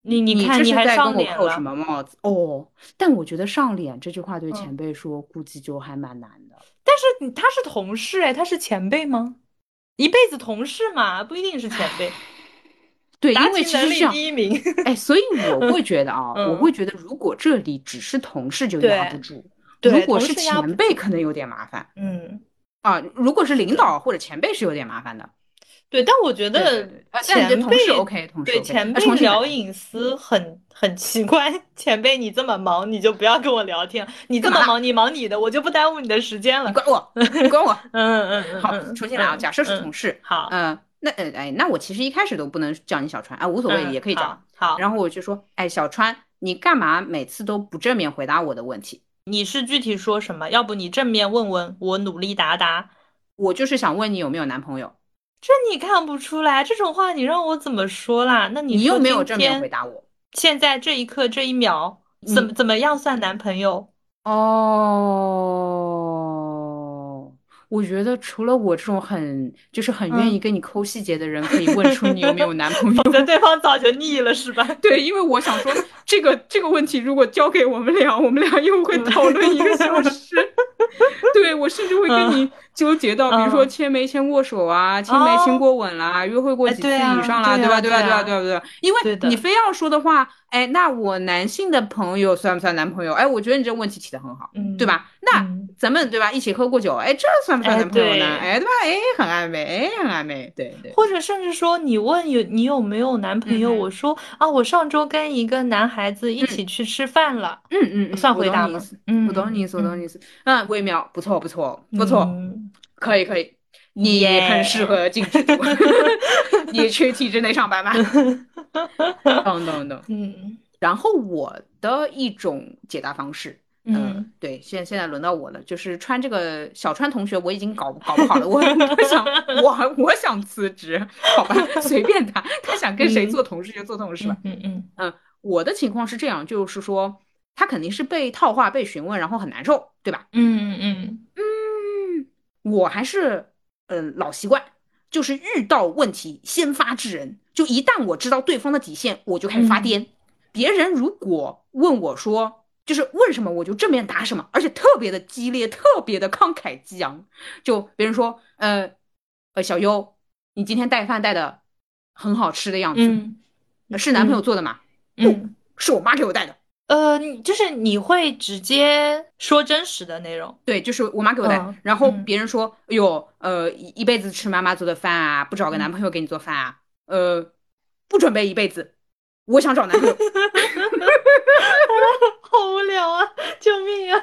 你你看，你还在跟我扣什么帽子？哦，但我觉得上脸这句话对前辈说，估计就还蛮难的。但是他是同事哎，他是前辈吗？一辈子同事嘛，不一定是前辈。对，因为其实这样，第一名。哎，所以我会 觉得啊，我会觉得如果这里只是同事就压不住，如果是前辈可能有点麻烦。嗯，啊，如果是领导或者前辈是有点麻烦的。对，但我觉得前辈 OK，同事对前辈聊隐私很很奇怪。前辈你这么忙，你就不要跟我聊天。你这么忙，你忙你的，我就不耽误你的时间了。你管我，你管我。嗯嗯嗯。好，重新来啊。假设是同事。好。嗯。那呃哎，那我其实一开始都不能叫你小川啊，无所谓，也可以叫。好，然后我就说，哎，小川，你干嘛每次都不正面回答我的问题？你是具体说什么？要不你正面问问我，努力答答。我就是想问你有没有男朋友？这你看不出来？这种话你让我怎么说啦？那你又没有正面回答我。现在这一刻这一秒，怎么怎么样算男朋友？哦。我觉得除了我这种很就是很愿意跟你抠细节的人，可以问出你有没有男朋友，否 则对方早就腻了，是吧？对，因为我想说这个这个问题，如果交给我们俩，我们俩又会讨论一个小时。对我甚至会跟你纠结到，比如说牵没牵过手啊，亲没亲过吻啦，约会过几次以上啦，对吧？对吧？对吧？对吧？对吧？因为你非要说的话。哎，那我男性的朋友算不算男朋友？哎，我觉得你这个问题提的很好，对吧？那咱们对吧，一起喝过酒，哎，这算不算男朋友呢？哎，对吧？哎，很暧昧，哎，很暧昧，对对。或者甚至说，你问有你有没有男朋友，我说啊，我上周跟一个男孩子一起去吃饭了，嗯嗯，算回答吗？嗯，我懂你意思，我懂你意思。嗯，微妙，不错不错不错，可以可以，你很适合进制度，你去体制内上班吗？懂懂懂，嗯，然后我的一种解答方式，嗯，对，现现在轮到我了，就是川这个小川同学，我已经搞搞不好了，我我想我我想辞职，好吧，随便他，他想跟谁做同事就做同事吧，嗯嗯嗯，我的情况是这样，就是说他肯定是被套话、被询问，然后很难受，对吧？嗯嗯。嗯，我还是嗯老习惯。就是遇到问题先发制人，就一旦我知道对方的底线，我就开始发癫。别人如果问我说，就是问什么我就正面答什么，而且特别的激烈，特别的慷慨激昂。就别人说，呃，呃，小优，你今天带饭带的很好吃的样子，是男朋友做的吗？不是我妈给我带的。呃，就是你会直接说真实的内容，对，就是我妈给我带，然后别人说，哎呦，呃，一辈子吃妈妈做的饭啊，不找个男朋友给你做饭啊，呃，不准备一辈子，我想找男朋友，好无聊啊，救命啊，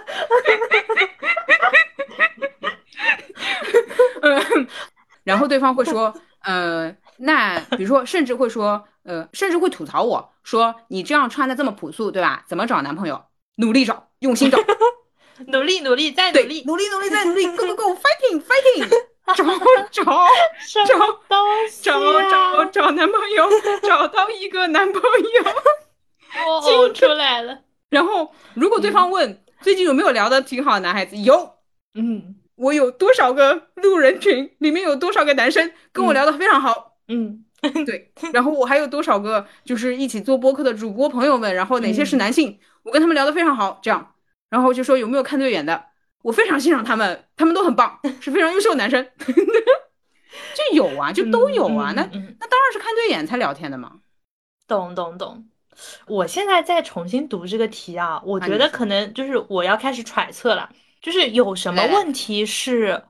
然后对方会说，呃，那比如说，甚至会说。呃，甚至会吐槽我说你这样穿的这么朴素，对吧？怎么找男朋友？努力找，用心找，努力努力再努力，努力努力再努力，Go Go Go，Fighting Fighting，找 找找找找找男朋友，找到一个男朋友，我呕出来了。然后如果对方问最近有没有聊的挺好的男孩子，有，嗯，我有多少个路人群，里面有多少个男生跟我聊的非常好，嗯。对，然后我还有多少个就是一起做播客的主播朋友们，然后哪些是男性，我跟他们聊得非常好，这样，然后就说有没有看对眼的，我非常欣赏他们，他们都很棒，是非常优秀的男生，就有啊，就都有啊，那那当然是看对眼才聊天的嘛。懂懂懂，我现在再重新读这个题啊，我觉得可能就是我要开始揣测了，就是有什么问题是。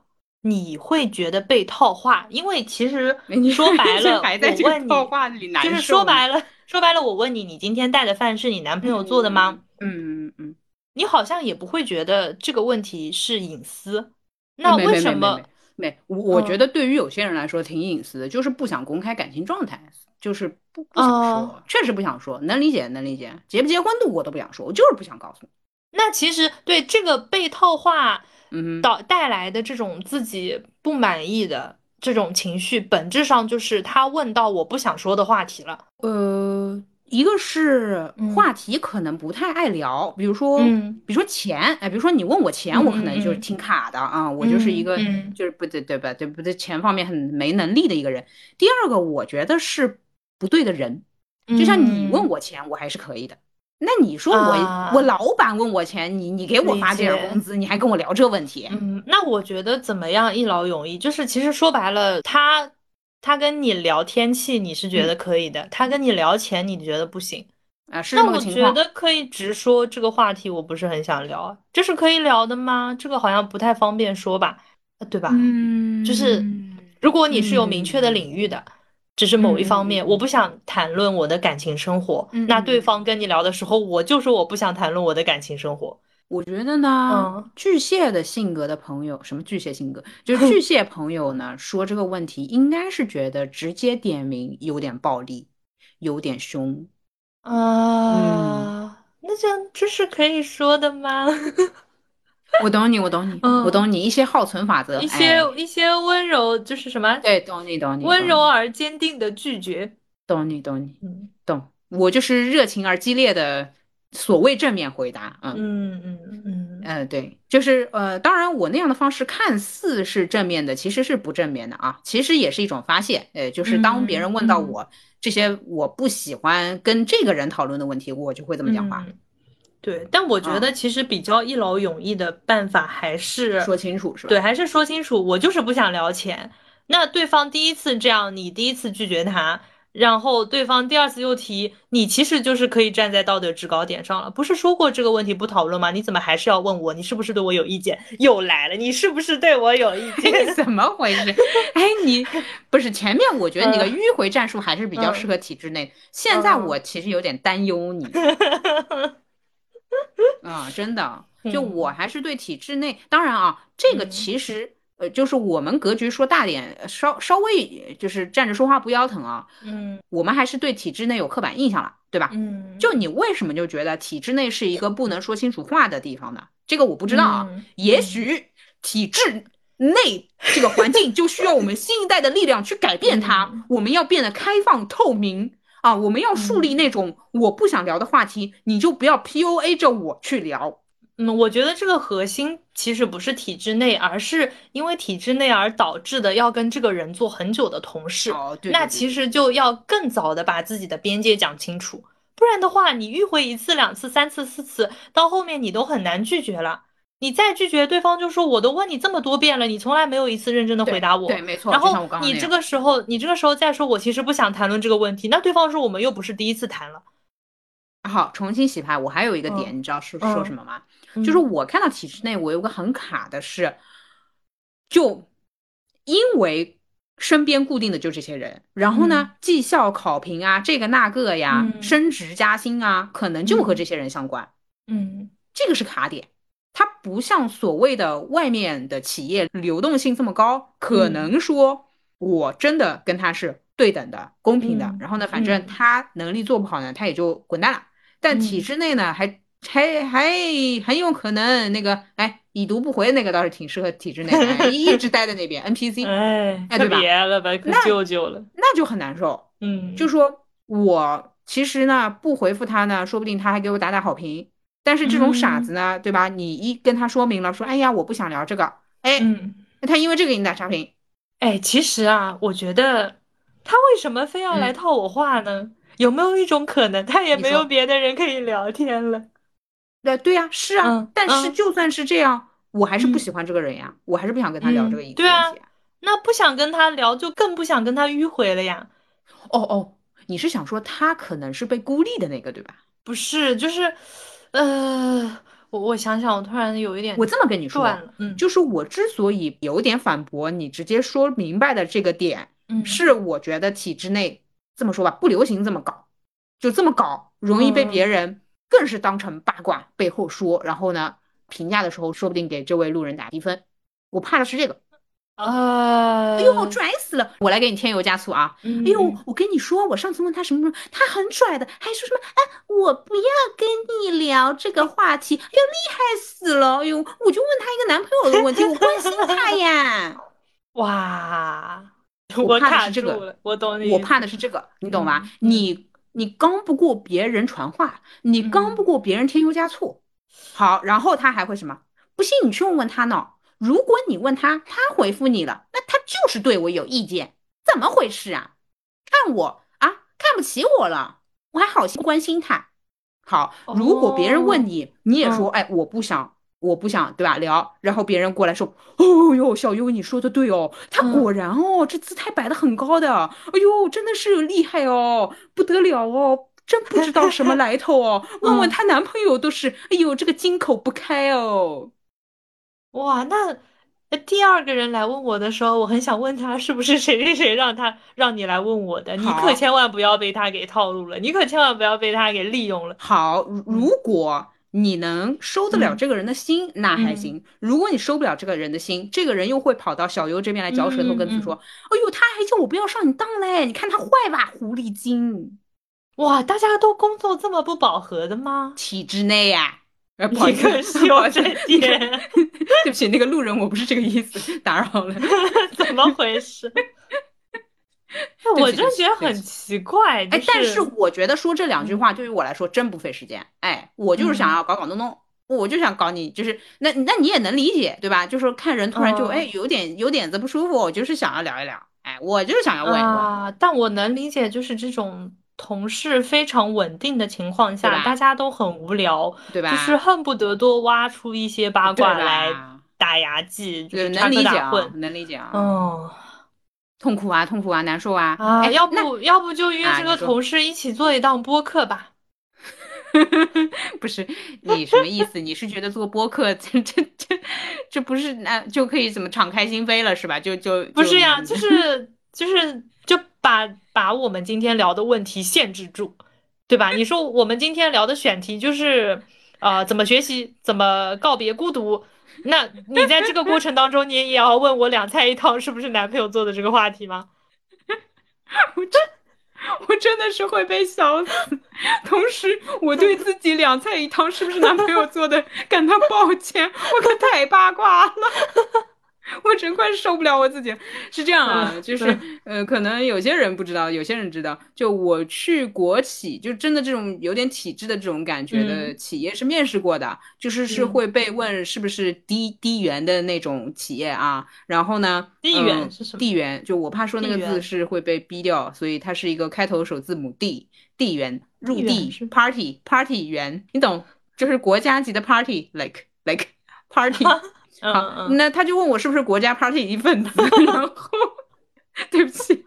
你会觉得被套话，因为其实 说白 了，我问你，就是说白了，说白了，我问你，你今天带的饭是你男朋友做的吗？嗯嗯嗯，你好像也不会觉得这个问题是隐私，那为什么？没，我我觉得对于有些人来说挺隐私的，就是不想公开感情状态，就是不不想说，确实不想说，能理解能理解，结不结婚的我都不想说，我就是不想告诉你。那其实对这个被套话。嗯，导带来的这种自己不满意的这种情绪，本质上就是他问到我不想说的话题了。呃，一个是话题可能不太爱聊，比如说，比如说钱，哎，比如说你问我钱，我可能就是挺卡的啊，我就是一个就是不对对吧，对不对？钱方面很没能力的一个人。第二个，我觉得是不对的人，就像你问我钱，我还是可以的。那你说我我老板问我钱，你你给我发这点工资，你还跟我聊这问题？嗯，那我觉得怎么样一劳永逸？就是其实说白了，他。他跟你聊天气，你是觉得可以的；他跟你聊钱，你觉得不行啊？是那我觉得可以直说这个话题，我不是很想聊，这是可以聊的吗？这个好像不太方便说吧，对吧？嗯，就是如果你是有明确的领域的，只是某一方面，我不想谈论我的感情生活，那对方跟你聊的时候，我就说我不想谈论我的感情生活。我觉得呢，巨蟹的性格的朋友，什么巨蟹性格，就是 巨蟹朋友呢，说这个问题应该是觉得直接点名有点暴力，有点凶啊。那这这是可以说的吗？我懂你，我懂你，我懂你一些耗存法则，一些一些温柔就是什么？对，懂你，懂你，温柔而坚定的拒绝，懂你，懂你，嗯，懂。我就是热情而激烈的。所谓正面回答，嗯嗯嗯嗯嗯，对，就是呃，当然我那样的方式看似是正面的，其实是不正面的啊，其实也是一种发泄，呃，就是当别人问到我这些我不喜欢跟这个人讨论的问题，我就会这么讲话。对，但我觉得其实比较一劳永逸的办法还是说清楚，是吧？对，还是说清楚，我就是不想聊钱。那对方第一次这样，你第一次拒绝他。然后对方第二次又提，你其实就是可以站在道德制高点上了，不是说过这个问题不讨论吗？你怎么还是要问我？你是不是对我有意见？又来了，你是不是对我有意见？怎么回事？哎，你 不是前面我觉得你的迂回战术还是比较适合体制内，现在我其实有点担忧你。啊，真的，就我还是对体制内，当然啊，这个其实。呃，就是我们格局说大点，稍稍微就是站着说话不腰疼啊。嗯，我们还是对体制内有刻板印象了，对吧？嗯，就你为什么就觉得体制内是一个不能说清楚话的地方呢？这个我不知道啊。也许体制内这个环境就需要我们新一代的力量去改变它。我们要变得开放透明啊！我们要树立那种我不想聊的话题，你就不要 P U A 着我去聊。嗯，我觉得这个核心其实不是体制内，而是因为体制内而导致的要跟这个人做很久的同事。哦，对。那其实就要更早的把自己的边界讲清楚，不然的话，你迂回一次、两次、三次、四次，到后面你都很难拒绝了。你再拒绝对方，就说我都问你这么多遍了，你从来没有一次认真的回答我。对，没错。然后你这个时候，你这个时候再说我其实不想谈论这个问题，那对方说我们又不是第一次谈了。好，重新洗牌。我还有一个点，你知道是说什么吗？就是我看到体制内，我有个很卡的是，就因为身边固定的就这些人，然后呢，绩效考评啊，这个那个呀，升职加薪啊，可能就和这些人相关。嗯，这个是卡点，它不像所谓的外面的企业流动性这么高，可能说我真的跟他是对等的、公平的。然后呢，反正他能力做不好呢，他也就滚蛋了。但体制内呢，还还还很有可能那个，哎，已读不回那个倒是挺适合体制内，一直待在那边 NPC，哎，哎，对吧？别了吧，可舅舅了，那就很难受。嗯，就说我其实呢不回复他呢，说不定他还给我打打好评。但是这种傻子呢，对吧？你一跟他说明了，说，哎呀，我不想聊这个，哎，那他因为这个给你打差评。哎，其实啊，我觉得他为什么非要来套我话呢？有没有一种可能，他也没有别的人可以聊天了？对对呀，是啊。但是就算是这样，我还是不喜欢这个人呀，我还是不想跟他聊这个。对啊，那不想跟他聊，就更不想跟他迂回了呀。哦哦，你是想说他可能是被孤立的那个，对吧？不是，就是，呃，我我想想，我突然有一点，我这么跟你说，嗯，就是我之所以有点反驳你直接说明白的这个点，嗯，是我觉得体制内。这么说吧，不流行这么搞，就这么搞，容易被别人更是当成八卦背后说，然后呢，评价的时候说不定给这位路人打低分。我怕的是这个。啊！哎呦，拽死了！我来给你添油加醋啊！哎呦，我跟你说，我上次问他什么时候，他很拽的，还说什么哎，我不要跟你聊这个话题，哎呦，厉害死了！哎呦，我就问他一个男朋友的问题，我关心他呀。哇！我怕的是这个，我懂你。我怕的是这个，你懂吗？你你刚不过别人传话，你刚不过别人添油加醋。好，然后他还会什么？不信你去问问他呢。如果你问他，他回复你了，那他就是对我有意见，怎么回事啊？看我啊，看不起我了？我还好心关心他。好，如果别人问你，你也说，哎，我不想，我不想，对吧？聊，然后别人过来说，哦哟，小优你说的对哦，他果然哦，这姿态摆的很高的，哎呦，真的是厉害哦，不得了哦，真不知道什么来头哦，问问她男朋友都是，哎呦，这个金口不开哦。哇，那第二个人来问我的时候，我很想问他是不是谁谁谁让他让你来问我的？你可千万不要被他给套路了，你可千万不要被他给利用了。好，如果你能收得了这个人的心，那还行；如果你收不了这个人的心，这个人又会跑到小优这边来嚼舌头，跟子说：“哎呦，他还叫我不要上你当嘞，你看他坏吧，狐狸精！”哇，大家都工作这么不饱和的吗？体制内呀。呃，一个小这点，对不起，那个路人，我不是这个意思，打扰了。怎么回事？我就觉得很奇怪。哎，但是我觉得说这两句话对于我来说真不费时间。哎，我就是想要搞搞弄弄，我就想搞你，就是那那你也能理解对吧？就是看人突然就哎有点有点子不舒服，我就是想要聊一聊。哎，我就是想要问一问。但我能理解，就是这种。同事非常稳定的情况下，大家都很无聊，对吧？就是恨不得多挖出一些八卦来打牙祭，就是能理解啊，能理解啊。哦，痛苦啊，痛苦啊，难受啊！啊，要不要不就约这个同事一起做一档播客吧？不是你什么意思？你是觉得做播客 这这这这不是那就可以怎么敞开心扉了是吧？就就不是呀，就是就是就把。把我们今天聊的问题限制住，对吧？你说我们今天聊的选题就是，呃，怎么学习，怎么告别孤独？那你在这个过程当中，你也要问我两菜一汤是不是男朋友做的这个话题吗？我真，我真的是会被笑死。同时，我对自己两菜一汤是不是男朋友做的感到抱歉，我可太八卦了。我真快受不了我自己，是这样啊，就是呃，可能有些人不知道，有些人知道。就我去国企，就真的这种有点体制的这种感觉的企业是面试过的，就是是会被问是不是低低员的那种企业啊。然后呢，低原是什么？地缘，就我怕说那个字是会被逼掉，所以它是一个开头首字母 D，地缘入地 party party 园，你懂？就是国家级的 party like like party。好，那他就问我是不是国家 party 一份子，然后 对不起，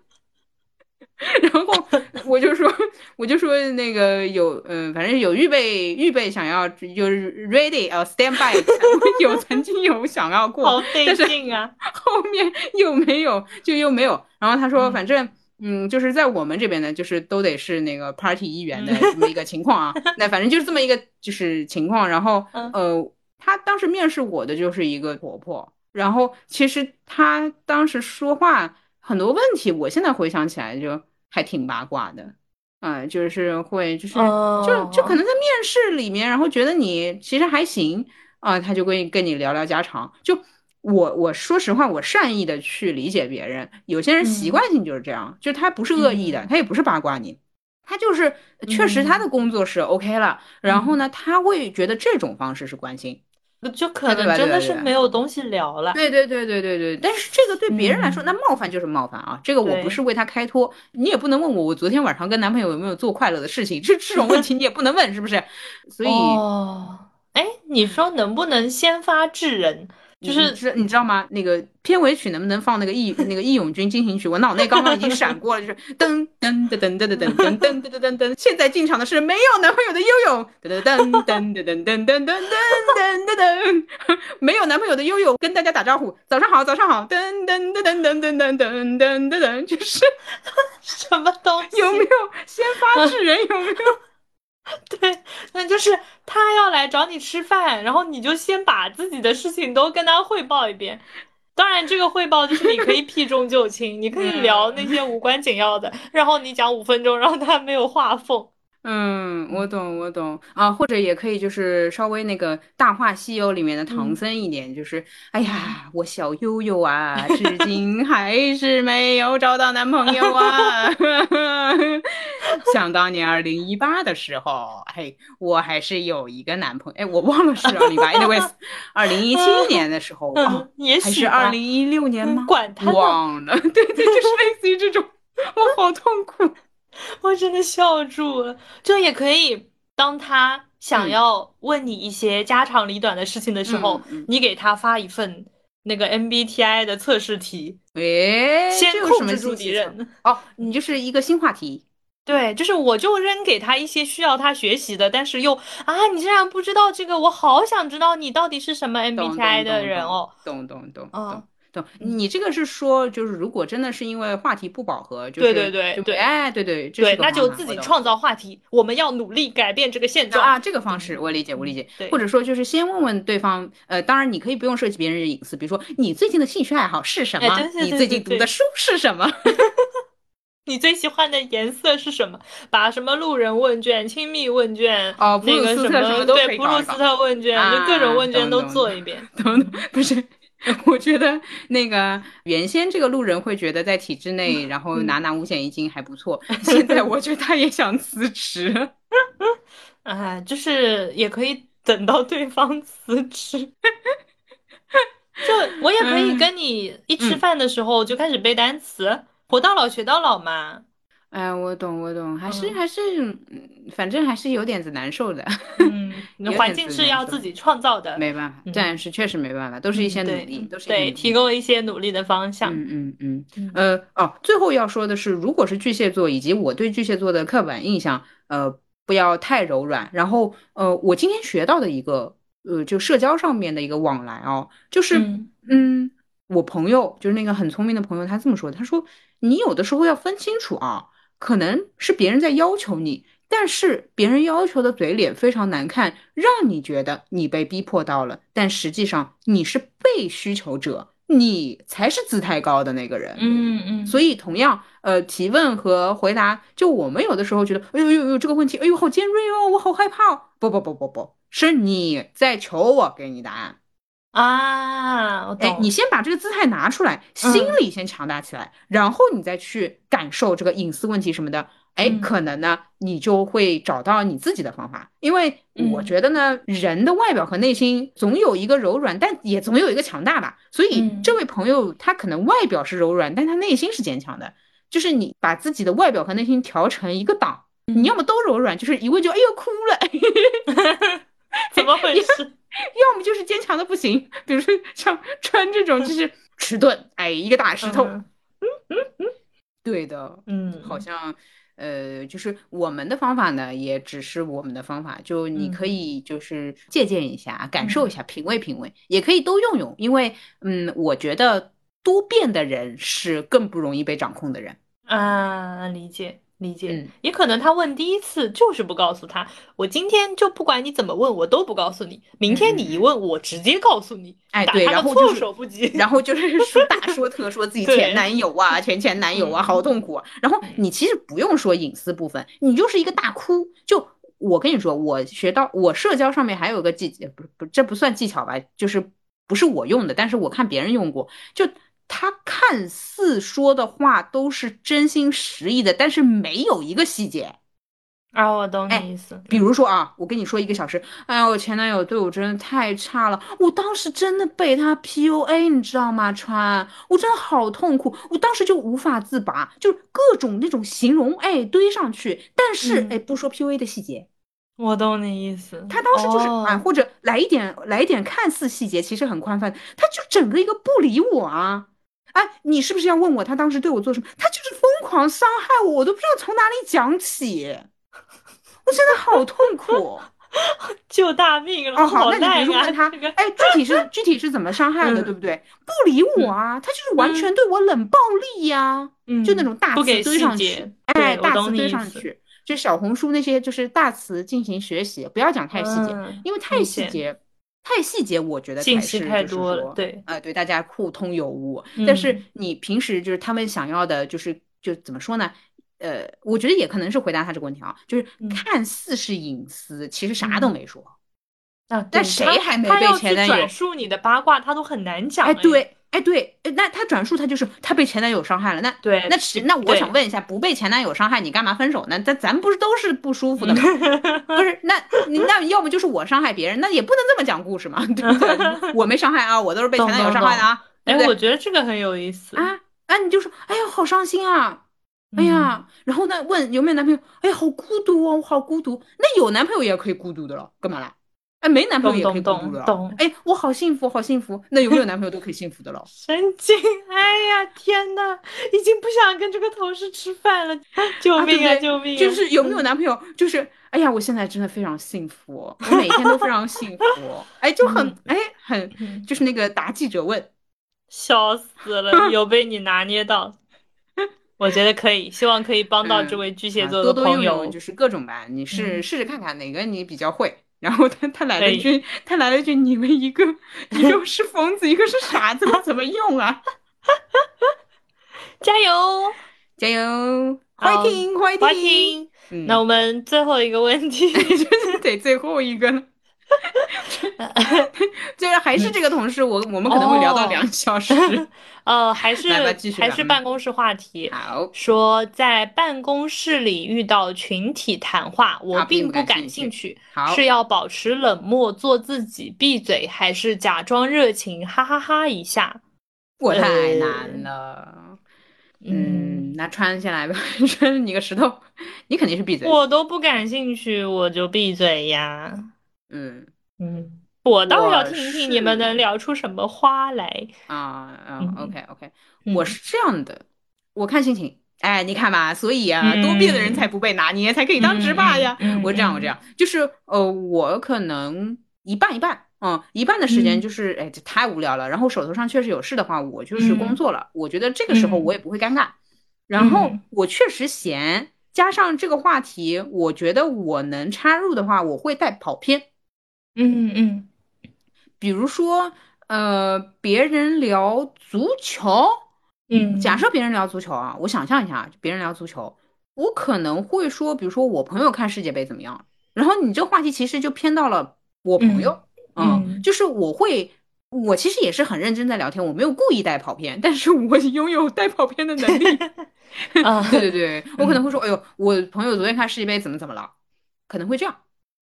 然后我就说，我就说那个有，嗯，反正有预备预备想要就是 ready 呃 stand by，有曾经有想要过，但是 后面又没有，就又没有。然后他说，反正嗯，就是在我们这边呢，就是都得是那个 party 一员的这么一个情况啊。那反正就是这么一个就是情况，然后呃。他当时面试我的就是一个婆婆，然后其实她当时说话很多问题，我现在回想起来就还挺八卦的，嗯，就是会就是就就可能在面试里面，然后觉得你其实还行啊，他就会跟你聊聊家常。就我我说实话，我善意的去理解别人，有些人习惯性就是这样，就他不是恶意的，他也不是八卦你，他就是确实他的工作是 OK 了，然后呢，他会觉得这种方式是关心。就可能真的是没有东西聊了。对对对对对对，但是这个对别人来说，那冒犯就是冒犯啊！这个我不是为他开脱，你也不能问我，我昨天晚上跟男朋友有没有做快乐的事情，这 这种问题你也不能问，是不是？所以，哎，你说能不能先发制人？就是是你知道吗？那个片尾曲能不能放那个义那个义勇军进行曲？我脑内刚刚已经闪过了，就是 噔噔噔噔噔噔噔噔噔噔噔噔。现在进场的是没有男朋友的悠悠，噔噔噔噔噔噔噔噔噔噔噔。没有男朋友的悠悠跟大家打招呼，早上好，早上好，噔噔噔噔噔噔噔噔噔噔，就是 什么东西？有没有先发制人？有没有？对，那就是他要来找你吃饭，然后你就先把自己的事情都跟他汇报一遍。当然，这个汇报就是你可以避重就轻，你可以聊那些无关紧要的，然后你讲五分钟，然后他没有话缝。嗯，我懂，我懂啊，或者也可以就是稍微那个《大话西游》里面的唐僧一点，就是哎呀，我小悠悠啊，至今还是没有找到男朋友啊。想当年二零一八的时候，嘿，我还是有一个男朋友，哎，我忘了是二零八，anyways，二零一七 年的时候，哦，还是二零一六年吗？管他忘了，对对，就是类似于这种，我好痛苦。我真的笑住了，这也可以。当他想要问你一些家长里短的事情的时候，你给他发一份那个 MBTI 的测试题，诶，先控制住敌人。哦，你就是一个新话题。对，就是我就扔给他一些需要他学习的，但是又啊，你竟然不知道这个，我好想知道你到底是什么 MBTI 的人哦。懂懂懂懂。你这个是说，就是如果真的是因为话题不饱和，就对对对对，哎，对对对，那就自己创造话题。我们要努力改变这个现状啊，这个方式我理解，我理解。或者说就是先问问对方，呃，当然你可以不用涉及别人的隐私，比如说你最近的兴趣爱好是什么？你最近读的书是什么？你最喜欢的颜色是什么？把什么路人问卷、亲密问卷哦，那个什么对，普鲁斯特问卷，就各种问卷都做一遍。等等，不是。我觉得那个原先这个路人会觉得在体制内，然后拿拿五险一金还不错。现在我觉得他也想辞职，哎，就是也可以等到对方辞职，就我也可以跟你一吃饭的时候就开始背单词，活到老学到老嘛。哎，我懂，我懂，还是还是，反正还是有点子难受的。嗯，环境是要自己创造的，没办法，暂时确实没办法，都是一些努力，都是对提供一些努力的方向。嗯嗯嗯，呃哦，最后要说的是，如果是巨蟹座，以及我对巨蟹座的刻板印象，呃，不要太柔软。然后，呃，我今天学到的一个，呃，就社交上面的一个往来哦，就是，嗯，我朋友就是那个很聪明的朋友，他这么说，他说你有的时候要分清楚啊。可能是别人在要求你，但是别人要求的嘴脸非常难看，让你觉得你被逼迫到了，但实际上你是被需求者，你才是姿态高的那个人。嗯嗯。所以同样，呃，提问和回答，就我们有的时候觉得，哎呦呦呦，这个问题，哎呦，好尖锐哦，我好害怕。不不不不不，是你在求我给你答案。啊，哎，你先把这个姿态拿出来，心理先强大起来，然后你再去感受这个隐私问题什么的。哎，可能呢，你就会找到你自己的方法。因为我觉得呢，人的外表和内心总有一个柔软，但也总有一个强大吧。所以这位朋友他可能外表是柔软，但他内心是坚强的。就是你把自己的外表和内心调成一个档，你要么都柔软，就是一问就哎呦哭了，怎么回事？要么就是坚强的不行，比如说像穿这种就是迟钝，哎，一个大石头。嗯嗯嗯，对的，嗯，好像呃，就是我们的方法呢，也只是我们的方法，就你可以就是借鉴一下，感受一下，品味品味，也可以都用用，因为嗯，我觉得多变的人是更不容易被掌控的人啊，理解。理解，也可能他问第一次就是不告诉他，我今天就不管你怎么问，我都不告诉你。明天你一问，我直接告诉你。哎，对，然后措手不及，然后就是 说大说特说自己前男友啊，前前男友啊，好痛苦。啊然后你其实不用说隐私部分，你就是一个大哭。就我跟你说，我学到我社交上面还有个技，不不，这不算技巧吧，就是不是我用的，但是我看别人用过，就。他看似说的话都是真心实意的，但是没有一个细节啊，我懂你意思。比如说啊，我跟你说一个小时，哎呀，我前男友对我真的太差了，我当时真的被他 PUA，你知道吗？川，我真的好痛苦，我当时就无法自拔，就各种那种形容，哎，堆上去，但是哎，不说 PUA 的细节。我懂你意思，他当时就是啊，或者来一点来一点看似细节，其实很宽泛，他就整个一个不理我啊。哎，你是不是要问我他当时对我做什么？他就是疯狂伤害我，我都不知道从哪里讲起，我真的好痛苦，救大命了！哦，好，那你比如说问他，哎，具体是具体是怎么伤害的，对不对？不理我啊，他就是完全对我冷暴力呀，嗯就那种大词堆上去，哎，大词堆上去，就小红书那些就是大词进行学习，不要讲太细节，因为太细节。太细节，我觉得信息太多了。对，啊，对，大家互通有无。但是你平时就是他们想要的，就是就怎么说呢？呃，我觉得也可能是回答他这个问题啊，就是看似是隐私，其实啥都没说。啊，但谁还没被前男友转述你的八卦，他都很难讲。哎，对，哎对，那他转述他就是他被前男友伤害了，那对，那那我想问一下，不被前男友伤害，你干嘛分手呢？咱咱不是都是不舒服的吗？不是，那那要么就是我伤害别人，那也不能这么讲故事嘛，对不对？我没伤害啊，我都是被前男友伤害的啊。哎，我觉得这个很有意思啊啊！你就说，哎呀，好伤心啊，哎呀，然后呢，问有没有男朋友？哎呀，好孤独哦，我好孤独。那有男朋友也可以孤独的了，干嘛啦？哎，没男朋友也可以孤独的。懂。哎，我好幸福，好幸福。那有没有男朋友都可以幸福的了。神经！哎呀，天呐，已经不想跟这个同事吃饭了。救命啊！救命！就是有没有男朋友？就是，哎呀，我现在真的非常幸福，我每天都非常幸福。哎，就很，哎，很，就是那个答记者问。笑死了，有被你拿捏到，我觉得可以，希望可以帮到这位巨蟹座的朋友，就是各种吧，你试试试看看哪个你比较会。然后他他来了一句，他来了一句，你们一个一个是疯子，一个是傻子，怎么用啊？加油，加油，快听快听。那我们最后一个问题，就是得最后一个了。就是还是这个同事，我我们可能会聊到两小时。呃，还是还是办公室话题。好，说在办公室里遇到群体谈话，我并不感兴趣。好，是要保持冷漠，做自己，闭嘴，还是假装热情，哈哈哈一下？我太难了。嗯，那穿下来吧，穿你个石头，你肯定是闭嘴。我都不感兴趣，我就闭嘴呀。嗯嗯，我倒要听听你们能聊出什么花来啊啊！OK OK，我是这样的，我看心情。哎，你看吧，所以啊，多变的人才不被拿捏，才可以当直霸呀。我这样，我这样，就是呃，我可能一半一半，嗯，一半的时间就是哎，这太无聊了。然后手头上确实有事的话，我就是工作了。我觉得这个时候我也不会尴尬。然后我确实闲，加上这个话题，我觉得我能插入的话，我会带跑偏。嗯嗯，比如说，呃，别人聊足球，嗯，假设别人聊足球啊，我想象一下，别人聊足球，我可能会说，比如说我朋友看世界杯怎么样，然后你这个话题其实就偏到了我朋友，嗯，就是我会，我其实也是很认真在聊天，我没有故意带跑偏，但是我拥有带跑偏的能力，啊，对对对，我可能会说，哎呦，我朋友昨天看世界杯怎么怎么了，可能会这样。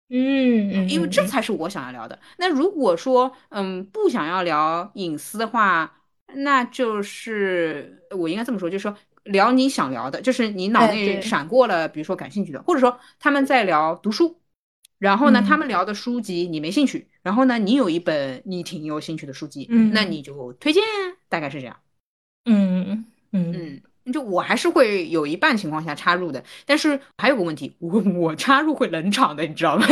嗯，因为这才是我想要聊的。那如果说，嗯，不想要聊隐私的话，那就是我应该这么说，就是说聊你想聊的，就是你脑内闪过了，比如说感兴趣的，或者说他们在聊读书，然后呢，他们聊的书籍你没兴趣，然后呢，你有一本你挺有兴趣的书籍，嗯，那你就推荐，大概是这样。嗯嗯嗯。就我还是会有一半情况下插入的，但是还有个问题，我我插入会冷场的，你知道吗？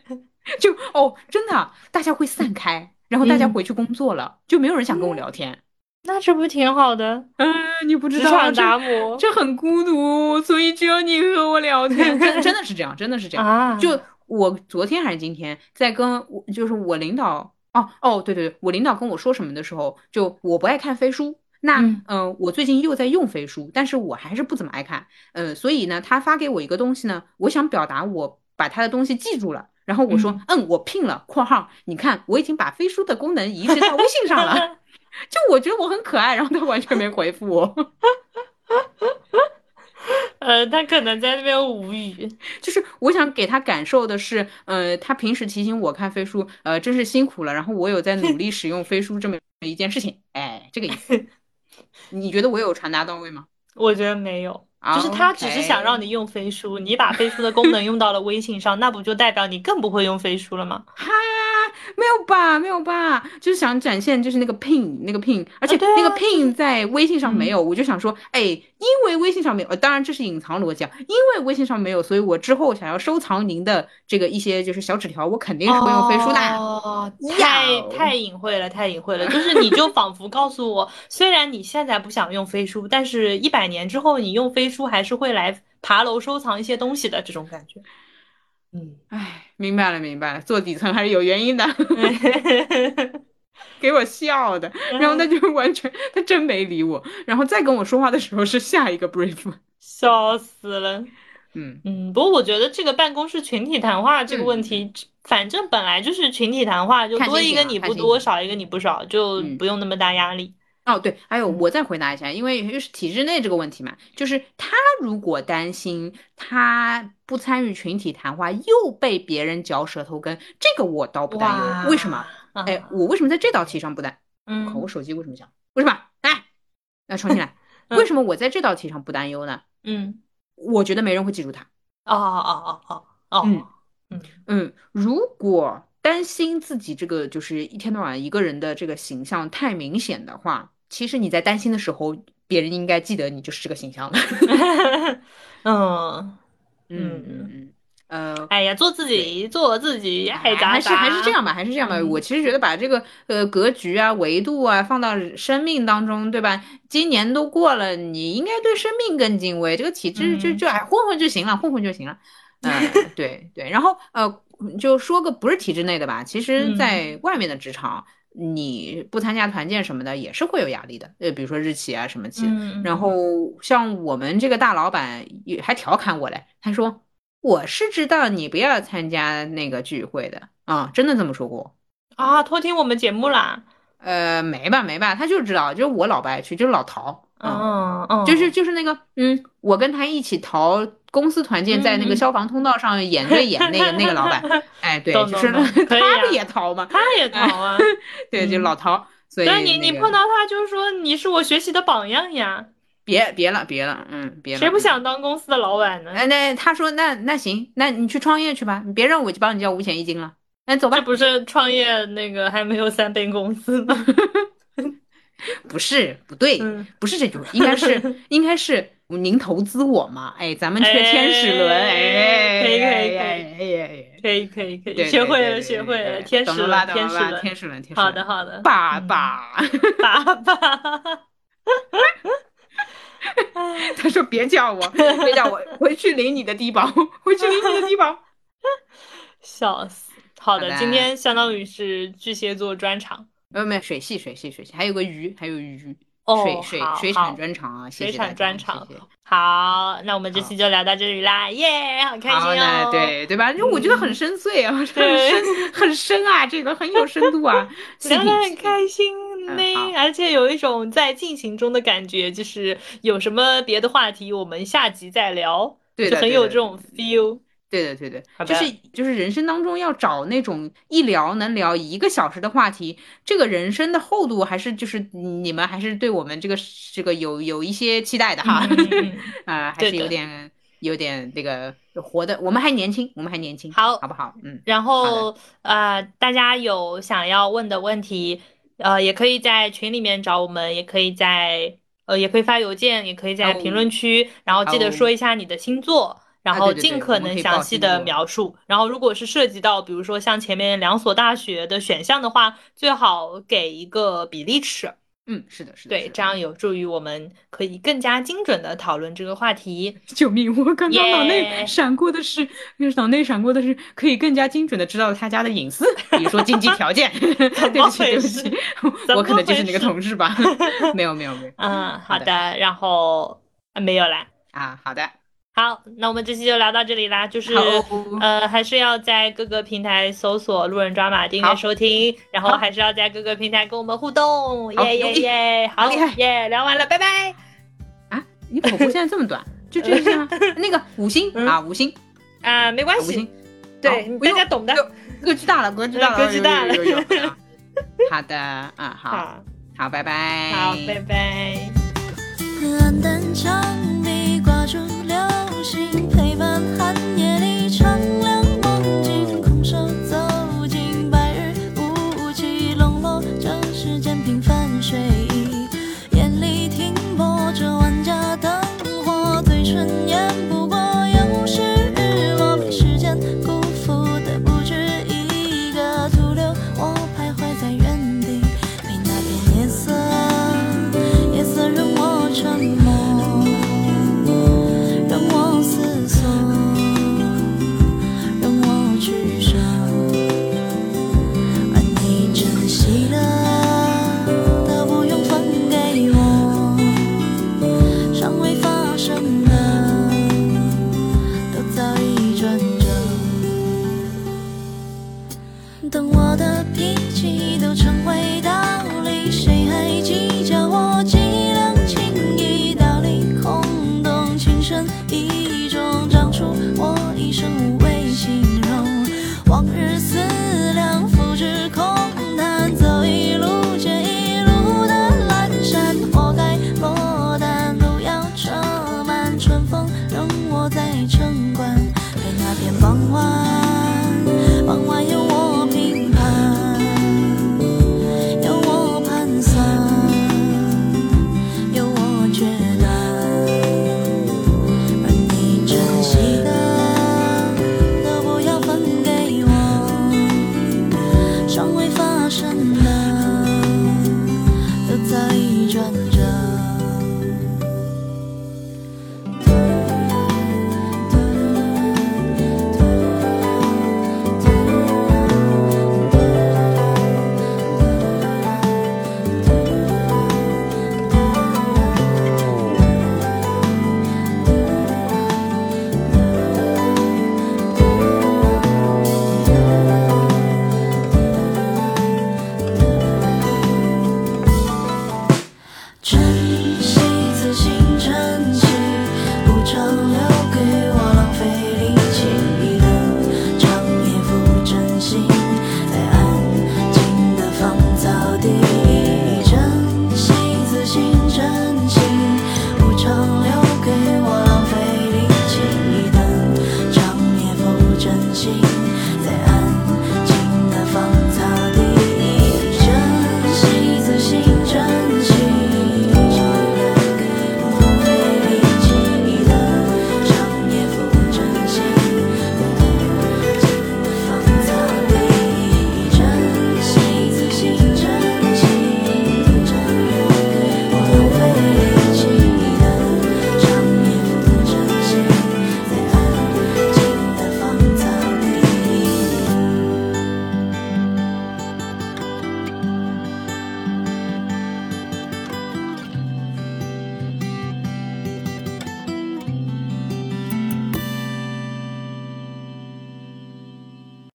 就哦，真的，大家会散开，然后大家回去工作了，就没有人想跟我聊天。那这不挺好的？嗯，你不知道，达摩，这很孤独，所以只有你和我聊天。真真的是这样，真的是这样。就我昨天还是今天在跟我，就是我领导，哦哦，对对对，我领导跟我说什么的时候，就我不爱看飞书。那嗯，我最近又在用飞书，但是我还是不怎么爱看，呃，所以呢，他发给我一个东西呢，我想表达我把他的东西记住了，然后我说，嗯，我拼了（括号），你看我已经把飞书的功能移植到微信上了 就我觉得我很可爱，然后他完全没回复我，呃，他可能在那边无语，就是我想给他感受的是，呃，他平时提醒我看飞书，呃，真是辛苦了，然后我有在努力使用飞书这么一件事情，哎，这个意思。你觉得我有传达到位吗？我觉得没有，就是他只是想让你用飞书，你把飞书的功能用到了微信上，那不就代表你更不会用飞书了吗？哈。没有吧，没有吧，就是想展现就是那个 pin 那个 pin，而且那个 pin 在微信上没有，我就想说，哎，因为微信上没有，当然这是隐藏逻辑啊，因为微信上没有，所以我之后想要收藏您的这个一些就是小纸条，我肯定是会用飞书的。哦，太太隐晦了，太隐晦了，就是你就仿佛告诉我，虽然你现在不想用飞书，但是一百年之后你用飞书还是会来爬楼收藏一些东西的这种感觉。嗯，哎，明白了，明白了，做底层还是有原因的，给我笑的，然后他就完全，他真没理我，然后再跟我说话的时候是下一个 brief，笑死了。嗯。嗯，不过我觉得这个办公室群体谈话这个问题，反正本来就是群体谈话，就多一个你不多，少一个你不少，就不用那么大压力。哦，对，还有我再回答一下，因为就是体制内这个问题嘛，就是他如果担心他不参与群体谈话又被别人嚼舌头根，这个我倒不担忧。为什么？哎，我为什么在这道题上不担？嗯，我手机为什么响？为什么？哎，那重新来。为什么我在这道题上不担忧呢？嗯。我觉得没人会记住他。哦哦哦哦哦，嗯嗯嗯，如果担心自己这个就是一天到晚一个人的这个形象太明显的话，其实你在担心的时候，别人应该记得你就是这个形象的。嗯 嗯嗯嗯。呃，哎呀，做自己，做自己。还是还是这样吧，还是这样吧。我其实觉得把这个呃格局啊、维度啊放到生命当中，对吧？今年都过了，你应该对生命更敬畏。这个体制就就哎混混就行了，混混就行了。嗯，对对。然后呃，就说个不是体制内的吧。其实，在外面的职场，你不参加团建什么的，也是会有压力的。呃，比如说日企啊什么企。然后像我们这个大老板也还调侃我嘞，他说。我是知道你不要参加那个聚会的啊，真的这么说过啊？偷听我们节目啦？呃，没吧没吧，他就知道，就是我老不爱去，就是老逃，嗯嗯，就是就是那个，嗯，我跟他一起逃公司团建，在那个消防通道上演对演那个那个老板，哎，对，就是 他不也逃吗？他也逃啊，对，就老逃，所以你你碰到他就是说你是我学习的榜样呀。别别了，别了，嗯，别了。谁不想当公司的老板呢？哎，那他说，那那行，那你去创业去吧，你别让我去帮你交五险一金了。哎走吧。这不是创业那个还没有三倍工资吗？不是，不对，不是这句话，应该是应该是您投资我嘛？哎，咱们缺天使轮，哎，可以可以可以，可以可以可以，学会了学会了，天使轮天使轮。天使轮天使轮，好的好的，爸爸。爸爸。他说：“别叫我，别叫我，回去领你的低保，回去领你的低保。”笑死！好的，今天相当于是巨蟹座专场，没有没有水系水系水系，还有个鱼，还有鱼。水水水产专场啊，水产专场。好，那我们这期就聊到这里啦，耶，好开心哦，对对吧？因为我觉得很深邃啊，很深很深啊，这个很有深度啊，聊得很开心呢，而且有一种在进行中的感觉，就是有什么别的话题，我们下集再聊，就很有这种 feel。对的，对的，就是就是人生当中要找那种一聊能聊一个小时的话题，这个人生的厚度还是就是你们还是对我们这个这个有有一些期待的哈，啊，还是有点有点那个活的，我们还年轻，我们还年轻，好，好不好？嗯，然后呃，大家有想要问的问题，呃，也可以在群里面找我们，也可以在呃，也可以发邮件，也可以在评论区，然后记得说一下你的星座。然后尽可能详细的描述。然后，如果是涉及到，比如说像前面两所大学的选项的话，最好给一个比例尺。嗯，是的，是的，对，这样有助于我们可以更加精准的讨论这个话题。救命！我刚刚脑内闪过的是，脑内闪过的是可以更加精准的知道他家的隐私，比如说经济条件。对不起，对不起，我可能就是那个同事吧。没有，没有，没有。嗯，好的。然后没有了。啊，好的。好，那我们这期就聊到这里啦。就是呃，还是要在各个平台搜索“路人抓马”订阅收听，然后还是要在各个平台跟我们互动。耶耶耶，好厉害耶！聊完了，拜拜。啊，你口播现在这么短，就这些吗？那个五星啊，五星啊，没关系。对，大家懂的。格局大了，格局大了，格局大了。好的，啊，好，好，拜拜。好，拜拜。陪伴寒夜让我在城关陪那片傍晚，傍晚有我拼。